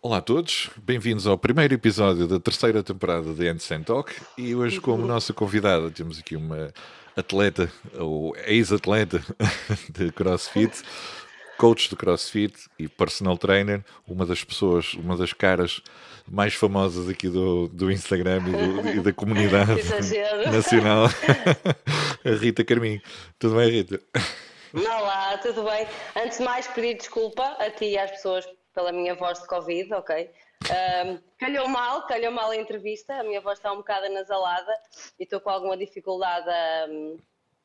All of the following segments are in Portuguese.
Olá a todos, bem-vindos ao primeiro episódio da terceira temporada de Handstand Talk e hoje como nossa convidada temos aqui uma atleta, ou ex-atleta de CrossFit, coach de CrossFit e personal trainer, uma das pessoas, uma das caras mais famosas aqui do, do Instagram e, do, e da comunidade nacional, a Rita Carminho. Tudo bem, Rita? Olá, tudo bem? Antes de mais, pedir desculpa a ti e às pessoas pela minha voz de Covid, ok? Um, calhou mal, calhou mal a entrevista, a minha voz está um bocado anasalada e estou com alguma dificuldade um,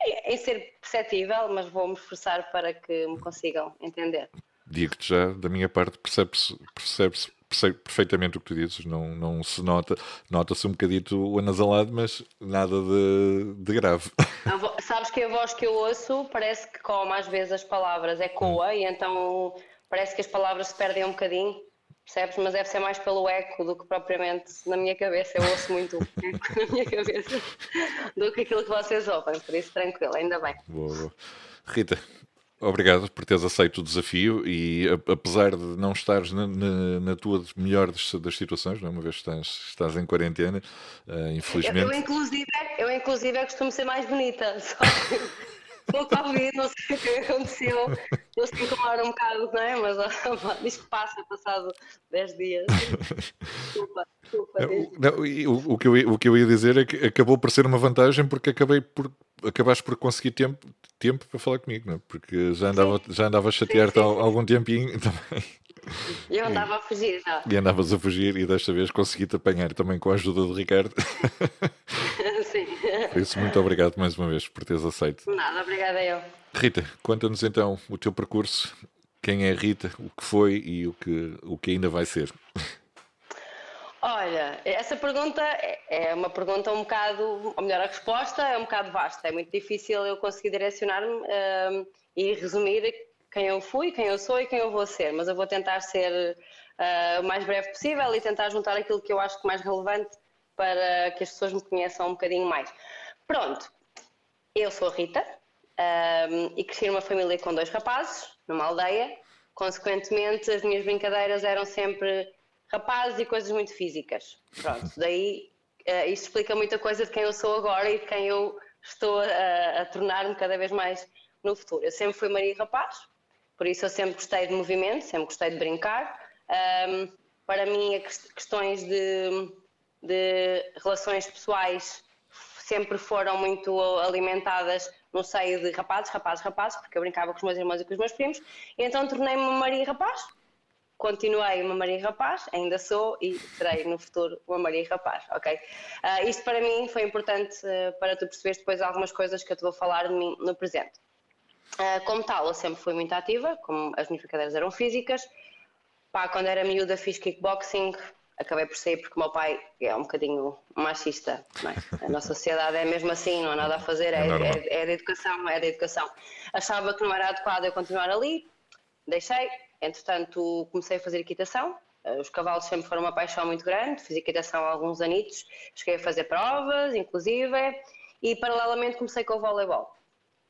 em, em ser perceptível, mas vou-me esforçar para que me consigam entender. Digo-te já, da minha parte, percebe-se percebe percebe perfeitamente o que tu dizes, não, não se nota, nota-se um bocadito o anasalado, mas nada de, de grave. Sabes que a voz que eu ouço parece que como às vezes as palavras ecoa hum. e então parece que as palavras se perdem um bocadinho, percebes? Mas deve ser mais pelo eco do que propriamente na minha cabeça. Eu ouço muito eco na minha cabeça do que aquilo que vocês ouvem, por isso tranquilo, ainda bem. Boa, boa. Rita, Obrigado por teres aceito o desafio e apesar de não estares na, na, na tua melhor das, das, situações, não é? uma vez que estás, estás em quarentena, uh, infelizmente. Eu, eu, inclusive, eu inclusive costumo ser mais bonita, só que com a Covid, não sei o que aconteceu. Eu sei incomodar um bocado, não é? Mas diz que passa passado 10 dias. Desculpa, desculpa. Não, o, o, que eu, o que eu ia dizer é que acabou por ser uma vantagem porque acabei por acabaste por conseguir tempo, tempo para falar comigo, não é? Porque já andava, já andava a chatear-te há algum tempinho também. Eu andava a fugir já. E andavas a fugir e desta vez consegui-te apanhar também com a ajuda do Ricardo. Sim. Por isso, muito obrigado mais uma vez por teres aceito. Nada, obrigada eu. Rita, conta-nos então o teu percurso, quem é Rita, o que foi e o que, o que ainda vai ser. Olha, essa pergunta é, é uma pergunta um bocado, ou melhor, a resposta é um bocado vasta. É muito difícil eu conseguir direcionar-me um, e resumir quem eu fui, quem eu sou e quem eu vou ser. Mas eu vou tentar ser uh, o mais breve possível e tentar juntar aquilo que eu acho que é mais relevante para que as pessoas me conheçam um bocadinho mais. Pronto, eu sou a Rita um, e cresci numa família com dois rapazes, numa aldeia. Consequentemente, as minhas brincadeiras eram sempre rapazes e coisas muito físicas. Pronto, daí uh, isto explica muita coisa de quem eu sou agora e de quem eu estou a, a tornar-me cada vez mais no futuro. Eu sempre fui Maria Rapaz, por isso eu sempre gostei de movimento, sempre gostei de brincar. Um, para mim, questões de, de relações pessoais sempre foram muito alimentadas no seio de rapazes, rapazes, rapazes, porque eu brincava com os meus irmãos e com os meus primos, e então tornei-me uma Maria Rapaz, continuei uma Maria Rapaz, ainda sou e serei no futuro uma Maria Rapaz, ok? Uh, isto para mim foi importante uh, para tu perceberes depois algumas coisas que eu te vou falar de mim no presente. Uh, como tal, eu sempre fui muito ativa, como as minhas brincadeiras eram físicas. Pá, quando era miúda fiz kickboxing, acabei por sair porque o meu pai é um bocadinho machista. É? A nossa sociedade é mesmo assim, não há nada a fazer, é, é, é, é da educação, é da educação. Achava que não era adequado eu continuar ali, deixei, Entretanto, comecei a fazer equitação. Eh, os cavalos sempre foram uma paixão muito grande. Fiz equitação há alguns anitos. Cheguei a fazer provas, inclusive. E, paralelamente, comecei com o voleibol.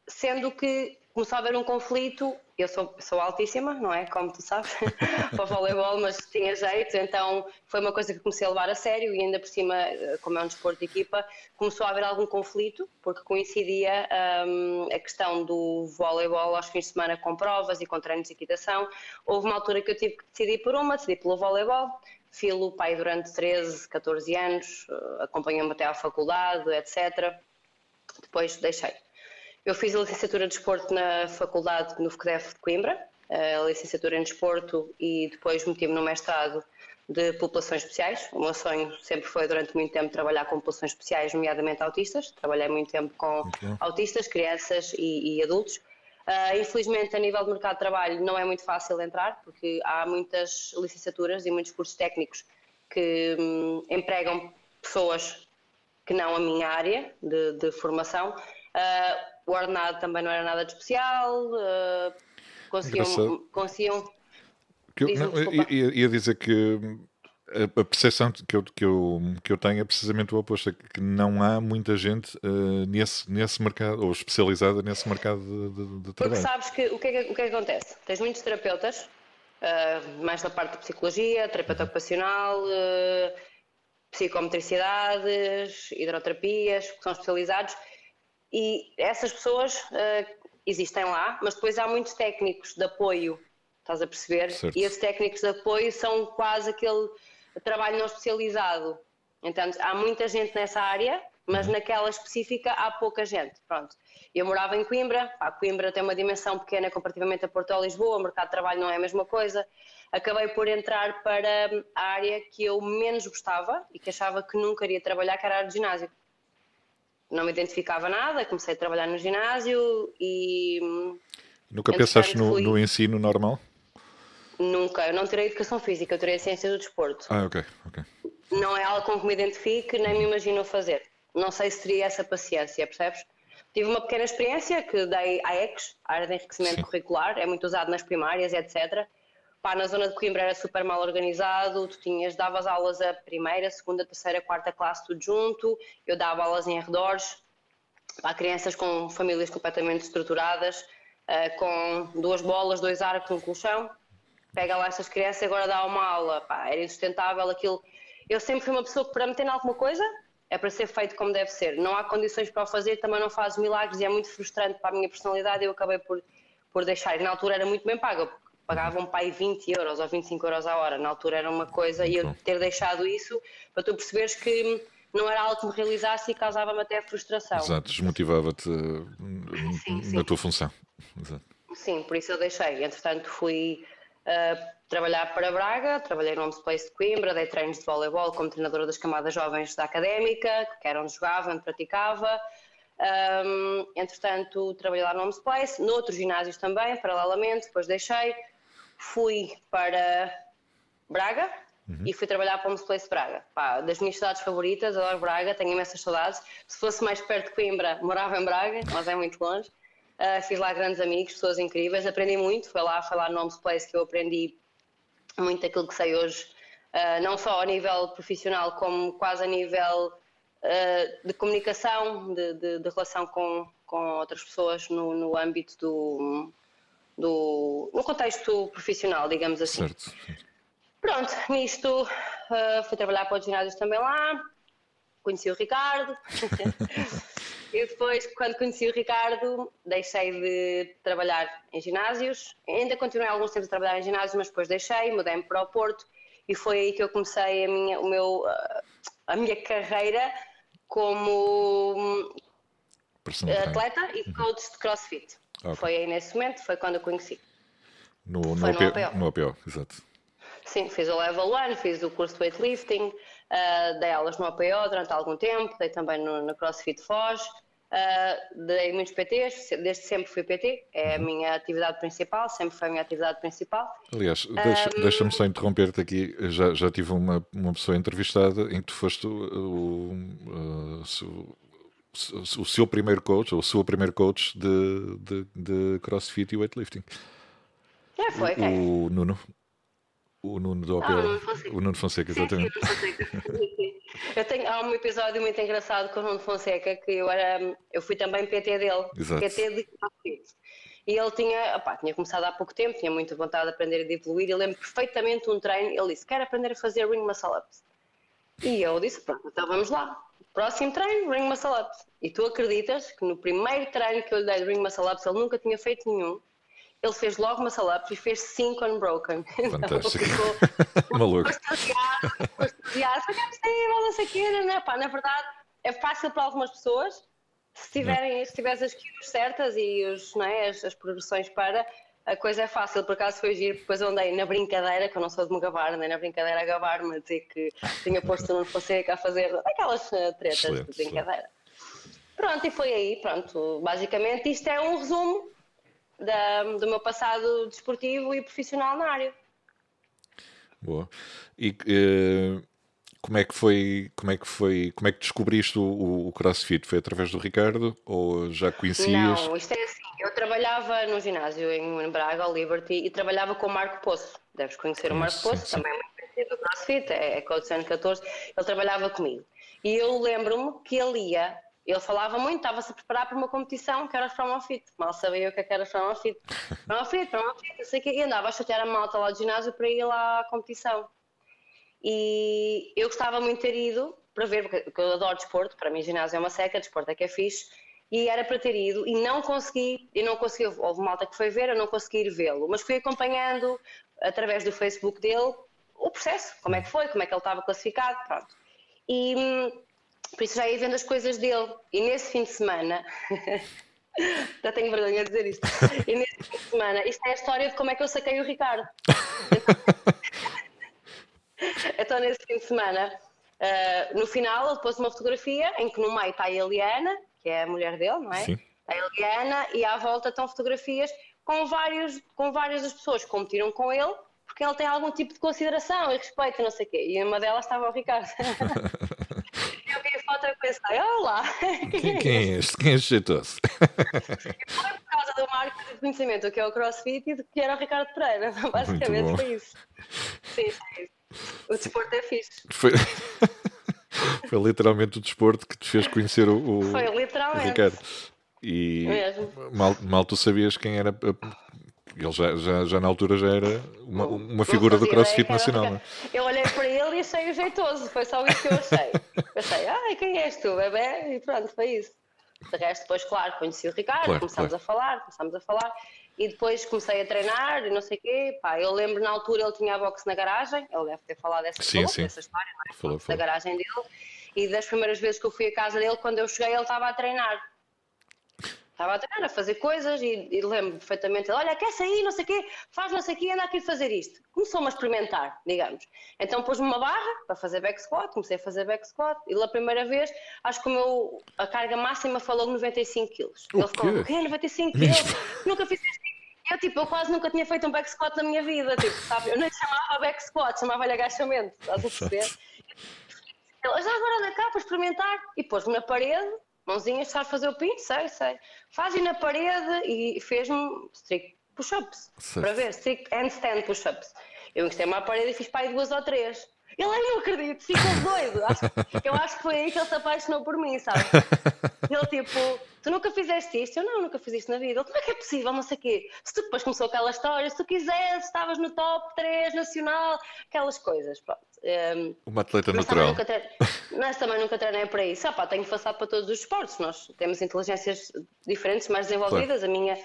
Sendo que começou a haver um conflito. Eu sou, sou altíssima, não é? Como tu sabes, para o voleibol, mas tinha jeito, então foi uma coisa que comecei a levar a sério e ainda por cima, eh, como é um desporto de equipa, começou a haver algum conflito, porque coincidia um, a questão do voleibol aos fins de semana com provas e com treinos de equitação. Houve uma altura que eu tive que decidir por uma, decidi pelo voleibol, filo pai durante 13, 14 anos, eh, acompanhou-me até à faculdade, etc. Depois deixei. Eu fiz a licenciatura de Desporto na faculdade no FCDEF de Coimbra, a licenciatura em Desporto e depois meti-me no mestrado de populações especiais. O meu sonho sempre foi, durante muito tempo, trabalhar com populações especiais, nomeadamente autistas. Trabalhei muito tempo com okay. autistas, crianças e, e adultos. Uh, infelizmente, a nível de mercado de trabalho, não é muito fácil entrar, porque há muitas licenciaturas e muitos cursos técnicos que hum, empregam pessoas que não a minha área de, de formação. Uh, o ordenado também não era nada de especial, uh, conseguiam. conseguiam que eu, não, ia, ia, dizer que a percepção que eu, que, eu, que eu tenho é precisamente o oposto, é que não há muita gente uh, nesse, nesse mercado, ou especializada nesse mercado de, de, de trabalho. Porque sabes que o que, é que, o que, é que acontece? Tens muitos terapeutas, uh, mais na parte de psicologia, terapeuta uhum. ocupacional, uh, psicometricidades, hidroterapias, que são especializados, e essas pessoas existem lá, mas depois há muitos técnicos de apoio, estás a perceber? Certo. E esses técnicos de apoio são quase aquele trabalho não especializado. Então, há muita gente nessa área, mas uhum. naquela específica há pouca gente. Pronto. Eu morava em Coimbra, a Coimbra tem uma dimensão pequena comparativamente a Porto ou Lisboa, o mercado de trabalho não é a mesma coisa. Acabei por entrar para a área que eu menos gostava e que achava que nunca iria trabalhar, que era a área de ginásio. Não me identificava nada, comecei a trabalhar no ginásio e. Nunca pensaste no, fui... no ensino normal? Nunca, eu não terei educação física, eu terei ciência do desporto. Ah, ok, ok. Não é algo com que me identifique, nem me imagino fazer. Não sei se teria essa paciência, percebes? Tive uma pequena experiência que dei à EX, a área de enriquecimento Sim. curricular, é muito usado nas primárias, etc. Pá, na zona de Coimbra era super mal organizado, tu tinhas, davas aulas a primeira, segunda, terceira, quarta classe, tudo junto, eu dava aulas em arredores, para crianças com famílias completamente estruturadas, uh, com duas bolas, dois arcos, um colchão, pega lá estas crianças e agora dá uma aula. Pá, era insustentável aquilo. Eu sempre fui uma pessoa que para meter em alguma coisa é para ser feito como deve ser. Não há condições para o fazer, também não faz milagres e é muito frustrante para a minha personalidade. Eu acabei por, por deixar. E na altura era muito bem paga, pagavam pai 20 euros ou 25 euros a hora. Na altura era uma coisa e eu ter deixado isso para tu perceberes que não era algo que me realizasse e causava-me até frustração. Exato, desmotivava-te na tua função. Exato. Sim, por isso eu deixei. Entretanto, fui uh, trabalhar para Braga, trabalhei no Homes Place de Coimbra, dei treinos de voleibol como treinadora das camadas jovens da académica, que era onde jogava, onde praticava. Um, entretanto, trabalhei lá no Homes Place, noutros ginásios também, paralelamente, depois deixei. Fui para Braga, Uhum. e fui trabalhar para o Place Braga. Pá, das minhas cidades favoritas, adoro Braga, tenho imensas saudades. Se fosse mais perto de Coimbra, morava em Braga, mas é muito longe. Uh, fiz lá grandes amigos, pessoas incríveis, aprendi muito. Foi lá, foi lá no Homes Place que eu aprendi muito aquilo que sei hoje, uh, não só a nível profissional, como quase a nível uh, de comunicação, de, de, de, relação com, com outras pessoas no, no âmbito do, do. no contexto profissional, digamos assim. Certo. Pronto, nisto fui trabalhar para os ginásios também lá, conheci o Ricardo. E depois, quando conheci o Ricardo, deixei de trabalhar em ginásios. Ainda continuei alguns tempos a trabalhar em ginásios, mas depois deixei, mudei-me para o Porto e foi aí que eu comecei a minha, o meu, a minha carreira como atleta e uhum. coach de crossfit. Okay. Foi aí nesse momento, foi quando eu conheci. No, no, no, APO, no APO, exato. Sim, fiz o level 1, fiz o curso de weightlifting, uh, dei aulas no APO durante algum tempo, dei também no, no CrossFit Foz, uh, dei muitos PTs, desde sempre fui PT, é a uhum. minha atividade principal, sempre foi a minha atividade principal. Aliás, deixa, um, deixa-me só interromper-te aqui, já, já tive uma, uma pessoa entrevistada em que tu foste o, o, o, o seu primeiro coach, ou a sua primeiro coach de, de, de CrossFit e weightlifting. É, foi, o, o Nuno, o Nuno do OPL. Ah, o Nuno Fonseca. O Nuno Fonseca, exatamente. Sim, Fonseca. eu tenho, há um episódio muito engraçado com o Nuno Fonseca que eu, era, eu fui também PT dele. Exato. PT de CrossFit. E ele tinha, opá, tinha começado há pouco tempo, tinha muita vontade de aprender e de evoluir. Eu lembro perfeitamente um treino. Ele disse: Quero aprender a fazer ring muscle ups. E eu disse: Pronto, então vamos lá. Próximo treino, ring muscle ups. E tu acreditas que no primeiro treino que eu lhe dei de ring muscle ups, ele nunca tinha feito nenhum ele fez logo uma up e fez 5 unbroken. Fantástico. Então, Maluco. Custodiado, foi possível, não sei o quê, né? Pá, na verdade, é fácil para algumas pessoas, se tiverem, se tiveres as skills certas e os, não é, as, as progressões para, a coisa é fácil, por acaso foi giro, depois eu andei na brincadeira, que eu não sou de me gabar, andei na brincadeira a gabar-me, a dizer que tinha posto no Fonseca a fazer aquelas eh, tretas excelente, de brincadeira. Excelente. Pronto, e foi aí, pronto, basicamente isto é um resumo da, do meu passado desportivo e profissional na área. Boa. E uh, como é que foi, como é que foi, como é que descobriste o, o, CrossFit? Foi através do Ricardo ou já conhecias? Não, isto é assim. Eu trabalhava no ginásio em Braga, ao Liberty, e trabalhava com o Marco Poço. Deves conhecer o Marco Poço, sim. também é muito conhecido do CrossFit, é, é coach ano 14, ele trabalhava comigo. E eu lembro-me que ele ia, ele falava muito, estava-se a preparar para uma competição que era From Fit. Mal sabia o que, é que era From Fit. From Fit, From Fit, não sei o quê. E andava a chatear a malta lá do ginásio para ir lá à competição. E eu gostava muito de ter ido para ver, porque eu adoro desporto, para mim ginásio é uma seca, desporto é que é fixe, e era para ter ido e não consegui, e não consegui, houve malta que foi ver, eu não consegui ir vê-lo, mas fui acompanhando através do Facebook dele o processo, como é que foi, como é que ele estava classificado, pronto. E hum, por isso já ia vendo as coisas dele. E nesse fim de semana, já tenho vergonha de dizer isto, e nesse fim de semana, isto é a história de como é que eu saquei o Ricardo. então, nesse fim de semana, uh, no final, ele pôs uma fotografia em que no meio está a Eliana, que é a mulher dele, não é? Sim. A Eliana, e à volta estão fotografias com, vários, com várias das pessoas que competiram com ele, porque ele tem algum tipo de consideração e respeito, não sei o quê. E uma delas estava o Ricardo. eu vi a foto e pensei, olá! Quem, quem é este? Quem é este jeitoso? Foi por causa do marco de conhecimento que é o CrossFit e do que era o Ricardo Pereira. Basicamente foi isso. Sim, sim. O desporto é fixe. Foi... foi literalmente o desporto que te fez conhecer o, o, foi literalmente. o Ricardo. E mal, mal tu sabias quem era. Ele já, já, já na altura já era uma, uma figura do crossfit nacional. Era... É? Eu olhei para ele e achei o jeitoso, foi só isso que eu achei. Pensei, ai, quem és tu, bebê? E pronto, foi isso. De resto, depois, claro, conheci o Ricardo, claro, começámos claro. a falar, começámos a falar. E depois comecei a treinar e não sei o quê. Pá, eu lembro na altura ele tinha a boxe na garagem, ele deve ter falado dessa, sim, falou, sim. dessa história, não é? Falou, falou. da garagem dele. E das primeiras vezes que eu fui à casa dele, quando eu cheguei, ele estava a treinar. Estava a treinar, a fazer coisas e, e lembro perfeitamente, olha, quer sair, não sei o quê, faz não sei o quê, anda aqui a fazer isto. Começou-me a experimentar, digamos. Então pôs-me uma barra para fazer back squat, comecei a fazer back squat e pela primeira vez, acho que o meu, a carga máxima falou 95 quilos. Ele ficou, o quê? 95 quilos? Nunca fiz isto. Eu, tipo, eu quase nunca tinha feito um back squat na minha vida, tipo, sabe? Eu nem chamava back squat, chamava-lhe agachamento, estás a perceber? Ele, já agora anda cá para experimentar. E pôs-me na parede, mãozinhas, sabe fazer o pinto? Sei, sei. Faz-me na parede e fez-me strict push-ups. Para ver, strict handstand push-ups. Eu encostei-me à parede e fiz para aí duas ou três. Ele, ai, não acredito, ficou doido. Eu acho que foi aí que ele se apaixonou por mim, sabe? Ele, tipo, tu nunca fizeste isto? Eu, não, nunca fiz isto na vida. Ele, como é que é possível? Não sei o quê. Se tu depois começou aquela história, se tu quisesse, estavas no top 3 nacional, aquelas coisas, pronto. Um, Uma atleta mas natural. Também mas também nunca treinei para isso. Ah, pá, tenho passado para todos os esportes. Nós temos inteligências diferentes, mais desenvolvidas. Claro. A minha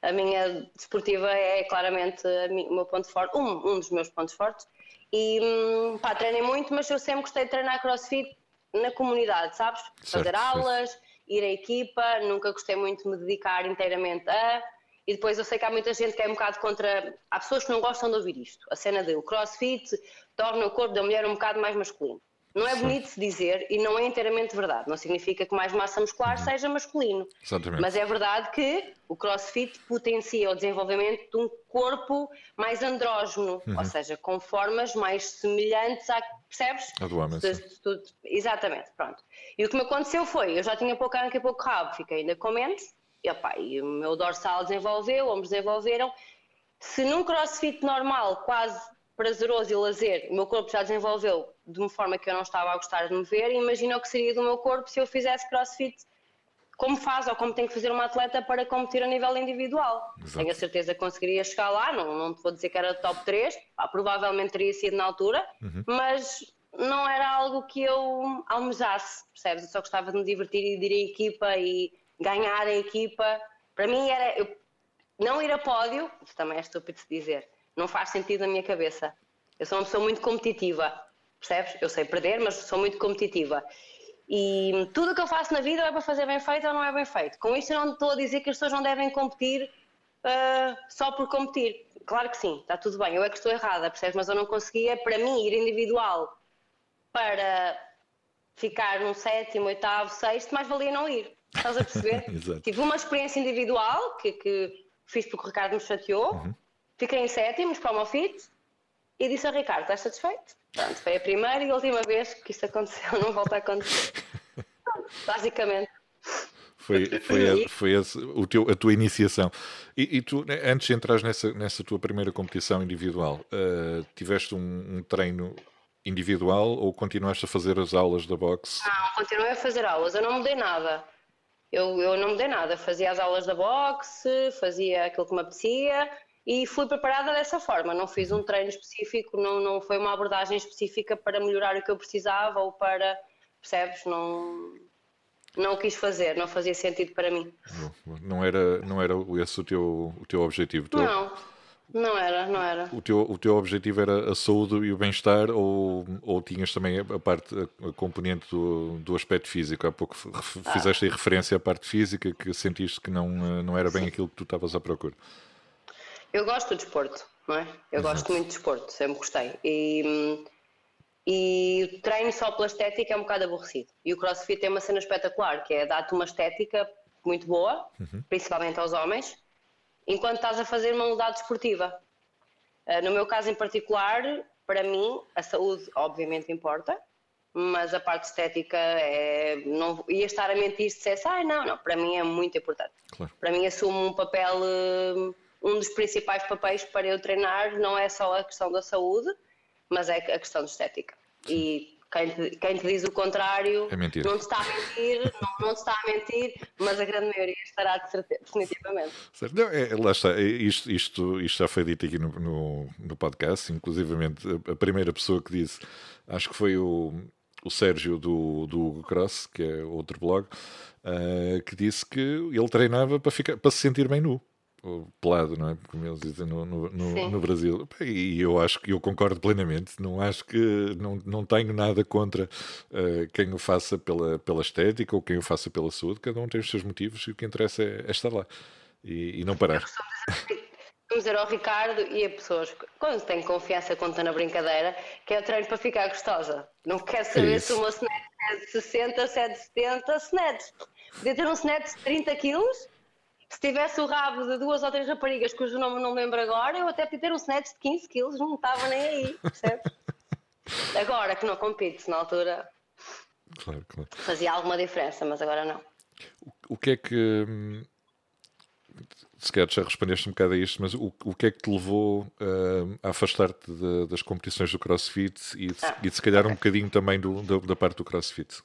a minha desportiva é claramente o meu ponto forte, um, um dos meus pontos fortes. E hum, pá, treinei muito, mas eu sempre gostei de treinar crossfit na comunidade, sabes? Certo, Fazer aulas, certo. ir à equipa, nunca gostei muito de me dedicar inteiramente a. E depois eu sei que há muita gente que é um bocado contra. Há pessoas que não gostam de ouvir isto. A cena de o crossfit torna o corpo da mulher um bocado mais masculino. Não é bonito se dizer e não é inteiramente verdade. Não significa que mais massa muscular uhum. seja masculino. Exatamente. Mas é verdade que o crossfit potencia o desenvolvimento de um corpo mais andrógeno, uhum. ou seja, com formas mais semelhantes a. Percebes? A do homem. Exatamente, pronto. E o que me aconteceu foi: eu já tinha pouco anca e pouco rabo, fiquei ainda com menos, e, opa, e o meu dorsal desenvolveu, ombros desenvolveram. Se num crossfit normal, quase prazeroso e lazer, o meu corpo já desenvolveu de uma forma que eu não estava a gostar de me ver, imagina o que seria do meu corpo se eu fizesse crossfit como faz ou como tem que fazer uma atleta para competir a nível individual. Exato. Tenho a certeza que conseguiria chegar lá, não, não te vou dizer que era top 3, pá, provavelmente teria sido na altura, uhum. mas não era algo que eu almejasse, percebes? Eu só gostava de me divertir e de ir à equipa e ganhar a equipa. Para mim era eu, não ir a pódio, também é estúpido de dizer, não faz sentido na minha cabeça. Eu sou uma pessoa muito competitiva, percebes? Eu sei perder, mas sou muito competitiva. E tudo o que eu faço na vida é para fazer bem feito ou não é bem feito. Com isto eu não estou a dizer que as pessoas não devem competir uh, só por competir. Claro que sim, está tudo bem. Eu é que estou errada, percebes? Mas eu não conseguia, para mim, ir individual para ficar num sétimo, oitavo, sexto, mais valia não ir. Estás a perceber? Tive uma experiência individual que, que fiz porque o Ricardo me chateou. Uhum Fiquei em sétimos para o Mofit e disse ao Ricardo: Estás satisfeito? Pronto, foi a primeira e a última vez que isto aconteceu, não volta a acontecer. basicamente. Foi, foi, a, foi esse, o teu, a tua iniciação. E, e, tu, antes de entrar nessa, nessa tua primeira competição individual, uh, tiveste um, um, treino individual ou continuaste a fazer as aulas da boxe? Não, continuei a fazer aulas, eu não mudei nada. Eu, eu não mudei nada, fazia as aulas da boxe, fazia aquilo que me apetecia e fui preparada dessa forma. Não fiz um treino específico, não, não foi uma abordagem específica para melhorar o que eu precisava ou para, percebes? Não, não quis fazer, não fazia sentido para mim. Não era, não era esse o teu, o teu objetivo? Não, não era, não era. O teu, o teu objetivo era a saúde e o bem-estar ou, ou tinhas também a parte, a componente do, do aspecto físico? Há pouco ah. fizeste ah. aí referência à parte física que sentiste que não, não era bem Sim. aquilo que tu estavas à procura. Eu gosto do desporto, não é? Eu Exato. gosto muito de desporto, sempre gostei. E hum, e o treino só pela estética é um bocado aborrecido. E o crossfit tem uma cena espetacular, que é dar-te uma estética muito boa, uhum. principalmente aos homens, enquanto estás a fazer uma modalidade desportiva. Uh, no meu caso em particular, para mim, a saúde obviamente importa, mas a parte estética é. Não ia estar a mentir se dissesse, ah, não, não, para mim é muito importante. Claro. Para mim assume um papel, eh, um dos principais papéis para eu treinar, não é só a questão da saúde, mas é a questão de estética. E quem te, quem te, diz o contrário é não te está a mentir, não, não, te está a mentir, mas a grande maioria estará de certeza, definitivamente. Certo. Não, é, lá está, é, isto, isto, isto já foi dito aqui no, no, no podcast, inclusivamente a, a, primeira pessoa que disse, acho que foi o, o Sérgio do, do Cross, que é outro blog, uh, que disse que ele treinava para, ficar, para se sentir bem nu pelado, não é? Como eles dizem no, no, no, no, Brasil. E eu acho que eu concordo plenamente. Não acho que não, não tenho nada contra uh, quem o faça pela, pela estética ou quem o faça pela saúde. Cada um tem os seus motivos e o que interessa é, é estar lá e, e não parar. Vamos dizer ao Ricardo e a pessoas, quando têm confiança, conta na brincadeira, que é o treino para ficar gostosa. Não quer saber é se uma snatch é de 60, se é de 70 snatch. Podia ter um snatch de 30 quilos se tivesse o rabo de duas ou três raparigas cujo nome não me lembro agora, eu até podia ter um snatch de 15 quilos, não estava nem aí, percebes? agora que não compite, na altura claro, claro. fazia alguma diferença, mas agora não. O, o que é que. Hum, se calhar já respondeste um bocado a isto, mas o, o que é que te levou uh, a afastar-te das competições do CrossFit e, ah, e de se calhar okay. um bocadinho também do, da, da parte do CrossFit?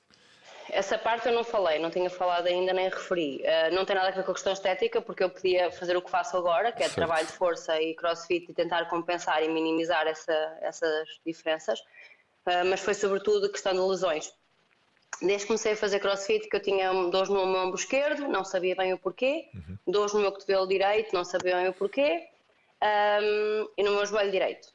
Essa parte eu não falei, não tinha falado ainda nem referi. Uh, não tem nada a ver com a questão estética, porque eu podia fazer o que faço agora, que é certo. trabalho de força e crossfit, e tentar compensar e minimizar essa, essas diferenças. Uh, mas foi sobretudo a questão de lesões. Desde que comecei a fazer crossfit, que eu tinha dores no meu ombro esquerdo, não sabia bem o porquê, uhum. dores no meu cotovelo direito, não sabia bem o porquê, um, e no meu joelho direito.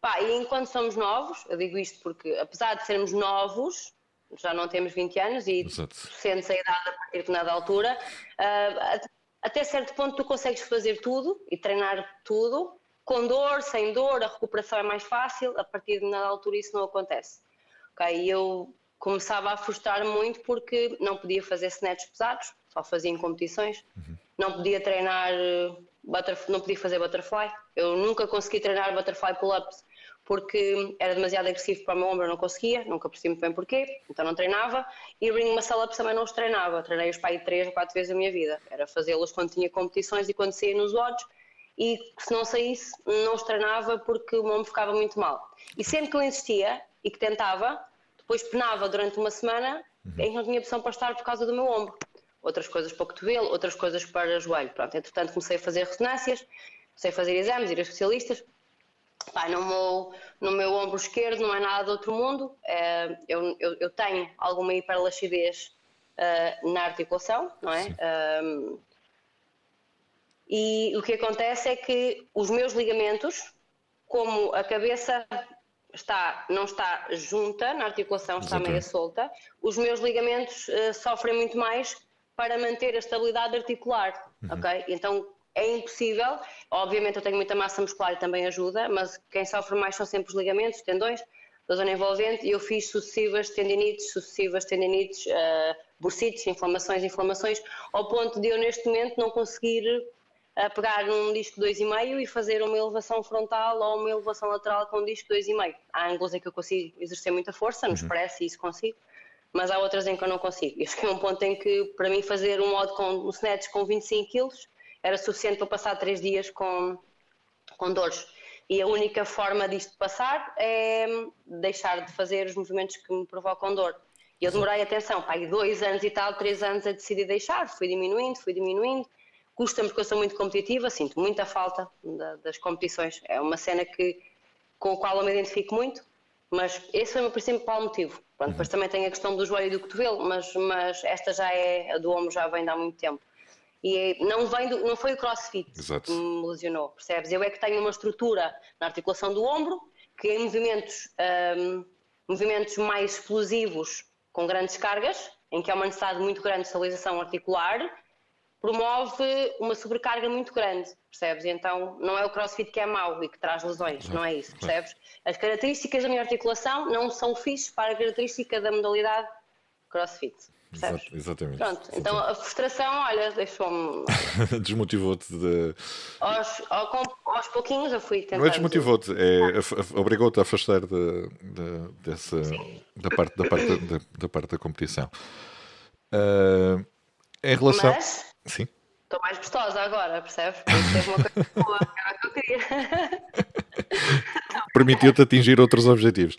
Pá, e enquanto somos novos, eu digo isto porque, apesar de sermos novos, já não temos 20 anos e sentes a idade a partir de nada altura, uh, até certo ponto tu consegues fazer tudo e treinar tudo, com dor, sem dor, a recuperação é mais fácil, a partir de nada altura isso não acontece. Okay? E eu começava a frustrar muito porque não podia fazer snatches pesados, só fazia em competições, uhum. não podia treinar, não podia fazer butterfly, eu nunca consegui treinar butterfly pull-ups porque era demasiado agressivo para o meu ombro, eu não conseguia, nunca percebi muito bem porquê, então não treinava. E ring muscle ups também não os treinava, treinei-os para aí três ou quatro vezes a minha vida. Era fazê-los quando tinha competições e quando saía nos odds, e se não saísse, não os treinava porque o meu ombro ficava muito mal. E sempre que eu insistia e que tentava, depois penava durante uma semana uhum. em que não tinha opção para estar por causa do meu ombro. Outras coisas para o cotovelo, outras coisas para o joelho. Pronto, entretanto comecei a fazer ressonâncias, comecei a fazer exames, ir a especialistas, Pai, no, meu, no meu ombro esquerdo não é nada de outro mundo. É, eu, eu, eu, tenho alguma hiperlaxidez uh, na articulação, não é? Um, e o que acontece é que os meus ligamentos, como a cabeça está, não está junta na articulação, está meio solta, os meus ligamentos uh, sofrem muito mais para manter a estabilidade articular, uhum. ok? Então é impossível. Obviamente eu tenho muita massa muscular e também ajuda, mas quem sofre mais são sempre os ligamentos, tendões da zona envolvente e eu fiz sucessivas tendinites, sucessivas tendinites, uh, bursites, inflamações, inflamações, ao ponto de eu neste momento não conseguir uh, pegar um disco 2,5 e fazer uma elevação frontal ou uma elevação lateral com um disco 2,5. Há ângulos em que eu consigo exercer muita força, nos uhum. parece, e isso consigo, mas há outras em que eu não consigo. Eu cheguei a um ponto em que, para mim, fazer um modo com um snatch com 25 kg era suficiente para passar três dias com, com dores. E a única forma disto passar é deixar de fazer os movimentos que me provocam dor. E eu demorei, atenção, pá, dois anos e tal, três anos a decidir deixar, fui diminuindo, fui diminuindo. Custa-me porque eu sou muito competitiva, sinto muita falta da, das competições. É uma cena que, com a qual eu me identifico muito, mas esse foi o meu principal motivo. Pronto, Depois uhum. também tem a questão do joelho e do cotovelo, mas, mas esta já é, a do ombro já vem de há muito tempo. E não, vem do, não foi o crossfit Exato. que me lesionou, percebes? Eu é que tenho uma estrutura na articulação do ombro, que em movimentos, um, movimentos mais explosivos, com grandes cargas, em que há uma necessidade muito grande de estabilização articular, promove uma sobrecarga muito grande, percebes? Então não é o crossfit que é mau e que traz lesões, não é isso, percebes? As características da minha articulação não são fixas para a característica da modalidade crossfit. Percebes? exatamente. Pronto, exatamente. então a frustração, olha, deixou-me. Desmotivou-te de. Aos, aos, pouquinhos eu fui tentando. Não é desmotivou-te, é, obrigou-te a afastar de, de, dessa, da, parte, da, parte, da, da parte da competição. Uh, em relação. Mas, Sim. Estou mais gostosa agora, percebes? Teve uma coisa boa, era o que eu queria. Permitiu-te atingir outros objetivos.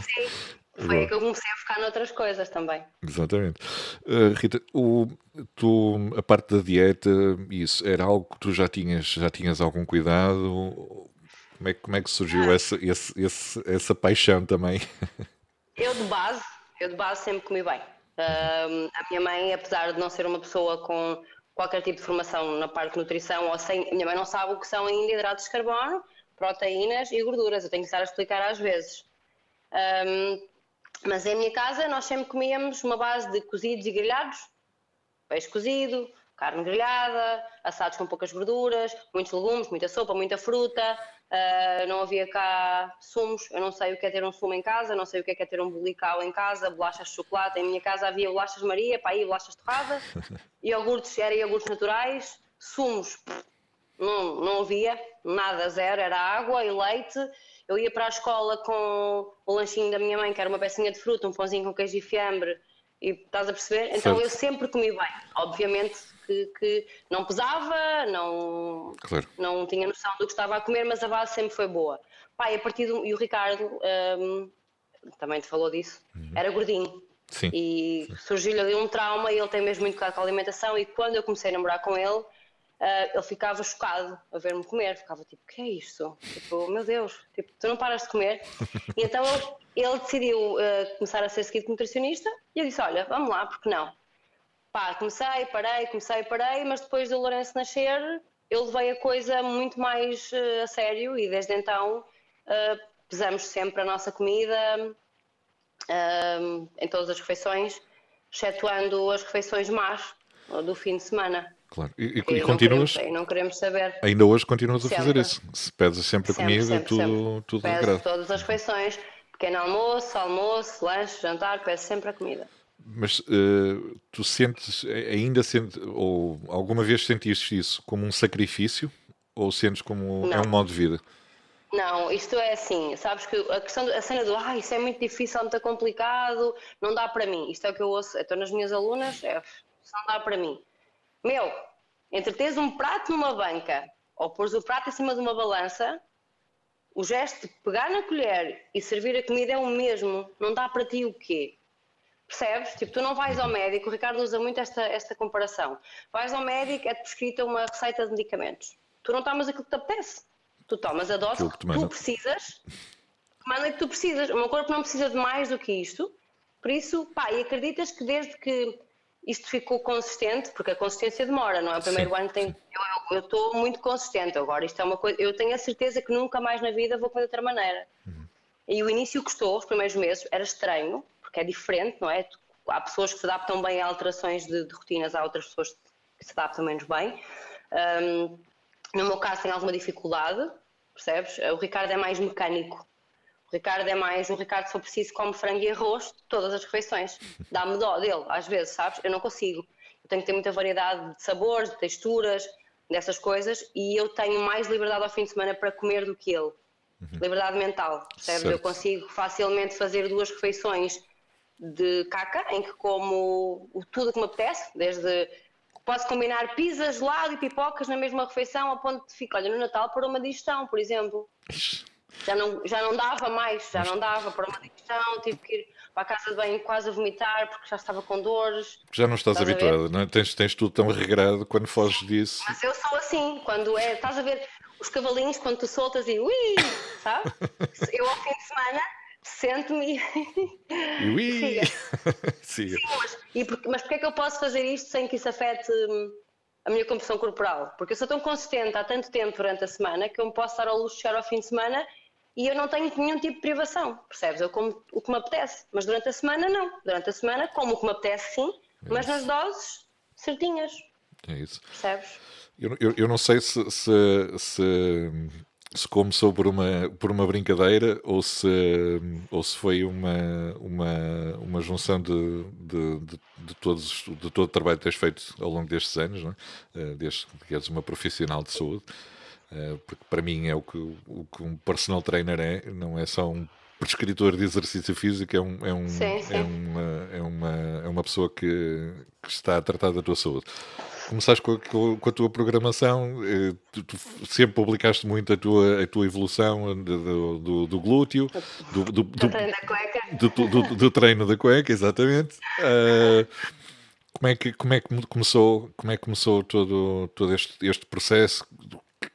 Sim. Foi aí que eu comecei a focar noutras coisas também. Exatamente. Uh, Rita, o, tu, a parte da dieta, isso, era algo que tu já tinhas, já tinhas algum cuidado? Como é, como é que surgiu ah. essa, esse, esse, essa paixão também? Eu de base, eu de base sempre comi bem. Uh, a minha mãe, apesar de não ser uma pessoa com qualquer tipo de formação na parte de nutrição, ou sem, a minha mãe não sabe o que são ainda hidratos de carbono, proteínas e gorduras. Eu tenho que estar a explicar às vezes. Um, mas em minha casa nós sempre comíamos uma base de cozidos e grelhados, peixe cozido, carne grelhada, assados com poucas gorduras, muitos legumes, muita sopa, muita fruta, Uh, não havia cá sumos, eu não sei o que é ter um sumo em casa, não sei o que é, que é ter um bulical em casa, bolachas de chocolate. Em minha casa havia bolachas Maria, para aí bolachas torradas, iogurtes, era iogurtes naturais, sumos, não, não havia, nada, zero, era água e leite. Eu ia para a escola com o lanchinho da minha mãe, que era uma pecinha de fruta, um pãozinho com queijo e fiambre, e estás a perceber? Então certo. eu sempre comi bem. Obviamente que, que não pesava, não, claro. não tinha noção do que estava a comer, mas a base sempre foi boa. Pai, a partir do. E o Ricardo um, também te falou disso, uhum. era gordinho. Sim. E surgiu-lhe ali um trauma e ele tem mesmo muito cuidado com a alimentação. E quando eu comecei a namorar com ele, Uh, ele ficava chocado a ver-me comer, ficava tipo, o que é isto? Tipo, meu Deus, tipo, tu não paras de comer. e então ele, ele decidiu uh, começar a ser seguido nutricionista e eu disse, olha, vamos lá, porque não? Pá, comecei, parei, comecei, parei, mas depois do Lourenço nascer, eu levei a coisa muito mais uh, a sério e desde então pesamos sempre a nossa comida em todas as refeições, excetuando as refeições más do fim de semana. Claro, e, e, e continuas. Queremos, não queremos saber. Ainda hoje continuas a fazer isso. Se pedes sempre a comida, sempre, tudo, sempre. tudo Peço todas as refeições, pequeno almoço, almoço, lanche, jantar, peço sempre a comida. Mas uh, tu sentes, ainda sentes, ou alguma vez sentiste isso como um sacrifício? Ou sentes como não. é um modo de vida? Não, isto é assim, sabes que a questão, a cena do ah, isso é muito difícil, é muito complicado, não dá para mim. Isto é o que eu ouço, estou nas minhas alunas, é, não dá para mim. Meu, entre teres um prato numa banca ou pôres o prato em cima de uma balança, o gesto de pegar na colher e servir a comida é o mesmo. Não dá para ti o quê? Percebes? Tipo, tu não vais ao médico, o Ricardo usa muito esta, esta comparação. Vais ao médico, é-te prescrita uma receita de medicamentos. Tu não tomas aquilo que te apetece. Tu tomas a dose que, que tu precisas, manda que tu precisas. O meu corpo não precisa de mais do que isto. Por isso, pá, e acreditas que desde que isto ficou consistente, porque a consistência demora, não é? O primeiro Sim. ano tem. Eu estou muito consistente agora. Isto é uma coisa. Eu tenho a certeza que nunca mais na vida vou comer de outra maneira. Uhum. E o início custou, os primeiros meses, era estranho, porque é diferente, não é? Há pessoas que se adaptam bem a alterações de, de rotinas, há outras pessoas que se adaptam menos bem. Um, no meu caso, tem alguma dificuldade, percebes? O Ricardo é mais mecânico. O Ricardo é mais um Ricardo, se for preciso, come frango e arroz todas as refeições. Dá-me dó dele, às vezes, sabes? Eu não consigo. Eu tenho que ter muita variedade de sabores, de texturas, dessas coisas, e eu tenho mais liberdade ao fim de semana para comer do que ele. Uhum. Liberdade mental, percebes? Eu consigo facilmente fazer duas refeições de caca, em que como tudo que me apetece, desde Posso combinar pizza, gelado e pipocas na mesma refeição, a ponto de ficar, olha, no Natal para uma digestão, por exemplo. Já não, já não dava mais, já não dava para uma digestão, tive que ir para a casa de banho quase a vomitar porque já estava com dores. Já não estás, estás habituada, não é? Tens, tens tudo tão regrado quando foges disso. Mas eu sou assim, quando é, estás a ver os cavalinhos quando tu soltas e ui, sabe? Eu ao fim de semana sento-me e. Ui! Sim, mas, e porque, mas porquê é que eu posso fazer isto sem que isso afete hum, a minha composição corporal? Porque eu sou tão consistente há tanto tempo durante a semana que eu me posso dar ao luxo de chegar ao fim de semana e eu não tenho nenhum tipo de privação, percebes? Eu como o que me apetece, mas durante a semana não. Durante a semana como o que me apetece sim, é mas nas doses certinhas. É isso. Percebes? Eu, eu, eu não sei se, se, se, se, começou por uma, por uma brincadeira ou se, ou se foi uma, uma, uma junção de, de, de, de todos, de todo o trabalho que tens feito ao longo destes anos, não é? Eh, desde que és uma profissional de saúde. Eh, porque para mim é o que, o que um personal trainer é, não é só um prescritor de exercício físico, é, um, é, um, sim, sim. é, uma, é, uma, é uma pessoa que, que está a tratar da tua saúde começaste com a, com a, tua programação, eh, tu, tu, sempre publicaste muito a tua, a tua evolução do, do, do glúteo, do, do, do, treino da cueca. Do, treino da cueca, exatamente. Uh, como é que como é que começou como é que começou todo todo este, este processo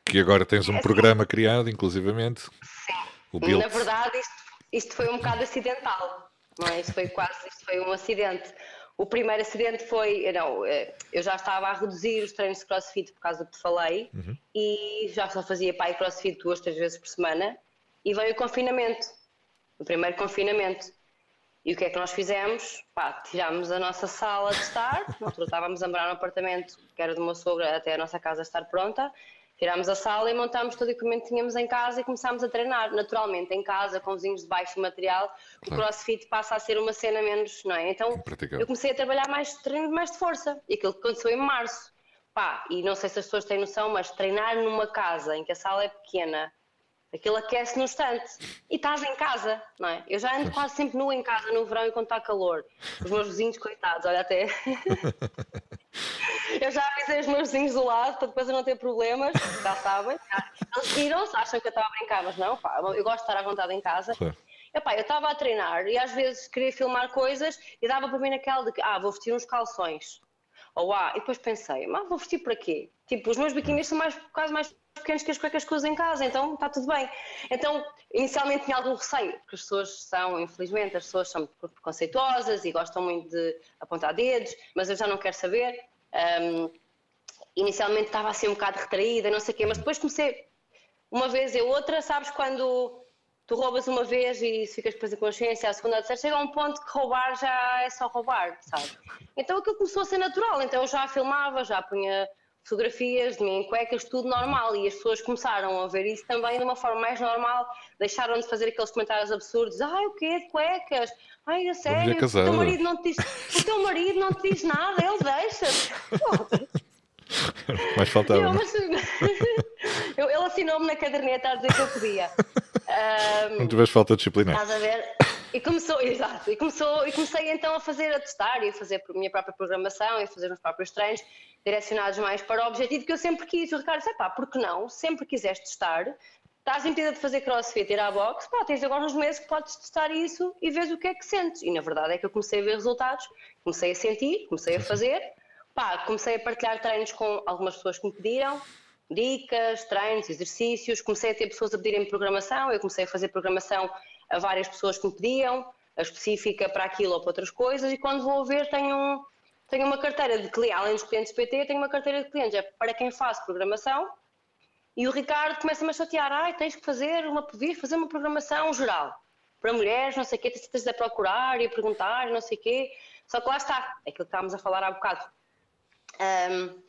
que agora tens um é programa criado inclusivamente sim na verdade isto, isto foi um bocado acidental não é? isto foi quase isto foi um acidente o primeiro acidente foi, não, eh, eu já estava a reduzir os treinos de crossfit por causa do que falei uhum. e já só fazia pai crossfit duas, três vezes por semana e veio o confinamento, o primeiro confinamento. E o que é que nós fizemos? Pá, tirámos a nossa sala de estar, altura estávamos a morar no apartamento que era de uma sogra até a nossa casa estar pronta Tirámos a sala e montámos todo o equipamento que tínhamos em casa e começámos a treinar. Naturalmente, em casa, com vizinhos de baixo material, claro. o crossfit passa a ser uma cena menos, não é? Então, eu comecei a trabalhar mais treino mais de força. E aquilo que aconteceu em março. Pá, e não sei se as pessoas têm noção, mas treinar numa casa em que a sala é pequena, aquilo aquece no instante. E estás em casa, não é? Eu já ando quase sempre nu em casa no verão enquanto está calor. Os meus vizinhos, coitados, olha até. Eu já avisei os meus vizinhos do lado para depois eu não ter problemas, já sabem. Eles viram-se, acham que eu estava a brincar, mas não, pá, eu gosto de estar à vontade em casa. Claro. Epá, eu estava a treinar e às vezes queria filmar coisas e dava para mim naquela de que, ah, vou vestir uns calções. Ou ah, e depois pensei, mas vou vestir para quê? Tipo, os meus biquinis são mais, quase mais pequenos que as cuecas que uso em casa, então está tudo bem. Então, inicialmente tinha algum receio, porque as pessoas são, infelizmente, as pessoas são preconceituosas e gostam muito de apontar dedos, mas eu já não quero saber. Um, inicialmente estava assim um bocado retraída, não sei o quê, mas depois comecei, uma vez e outra, sabes quando tu roubas uma vez e ficas depois a consciência, a segunda, a terceira, chega a um ponto que roubar já é só roubar, sabe? Então aquilo começou a ser natural, então eu já filmava, já punha fotografias de mim em cuecas, tudo normal, e as pessoas começaram a ver isso também de uma forma mais normal, deixaram de fazer aqueles comentários absurdos, ai o quê, cuecas? Ai, a sério, o teu marido não te diz, o teu marido não te diz nada, ele deixa-te. Mais faltava. Eu, mas, eu, ele assinou-me na caderneta a dizer que eu podia. Um, não tiveste falta de disciplina. Estás a ver? E começou, exato, e, começou, e comecei então a fazer, a testar e a fazer a minha própria programação e a fazer os próprios treinos direcionados mais para o objetivo que eu sempre quis. O Ricardo disse, pá, porque não? Sempre quiseste testar, estás impedida de fazer crossfit, ir à boxe, pá, tens agora uns meses que podes testar isso e vês o que é que sentes. E na verdade é que eu comecei a ver resultados, comecei a sentir, comecei a fazer, pá, comecei a partilhar treinos com algumas pessoas que me pediram, dicas, treinos, exercícios, comecei a ter pessoas a pedirem programação, eu comecei a fazer programação a várias pessoas que me pediam, a específica para aquilo ou para outras coisas, e quando vou ver tenho, tenho uma carteira de clientes, além dos clientes PT, tenho uma carteira de clientes, é para quem faz programação, e o Ricardo começa-me a chatear, ai, tens que fazer uma, fazer uma programação geral, para mulheres, não sei o quê, tens de procurar e a perguntar, não sei o quê, só que lá está, é aquilo que estávamos a falar há bocado. Um,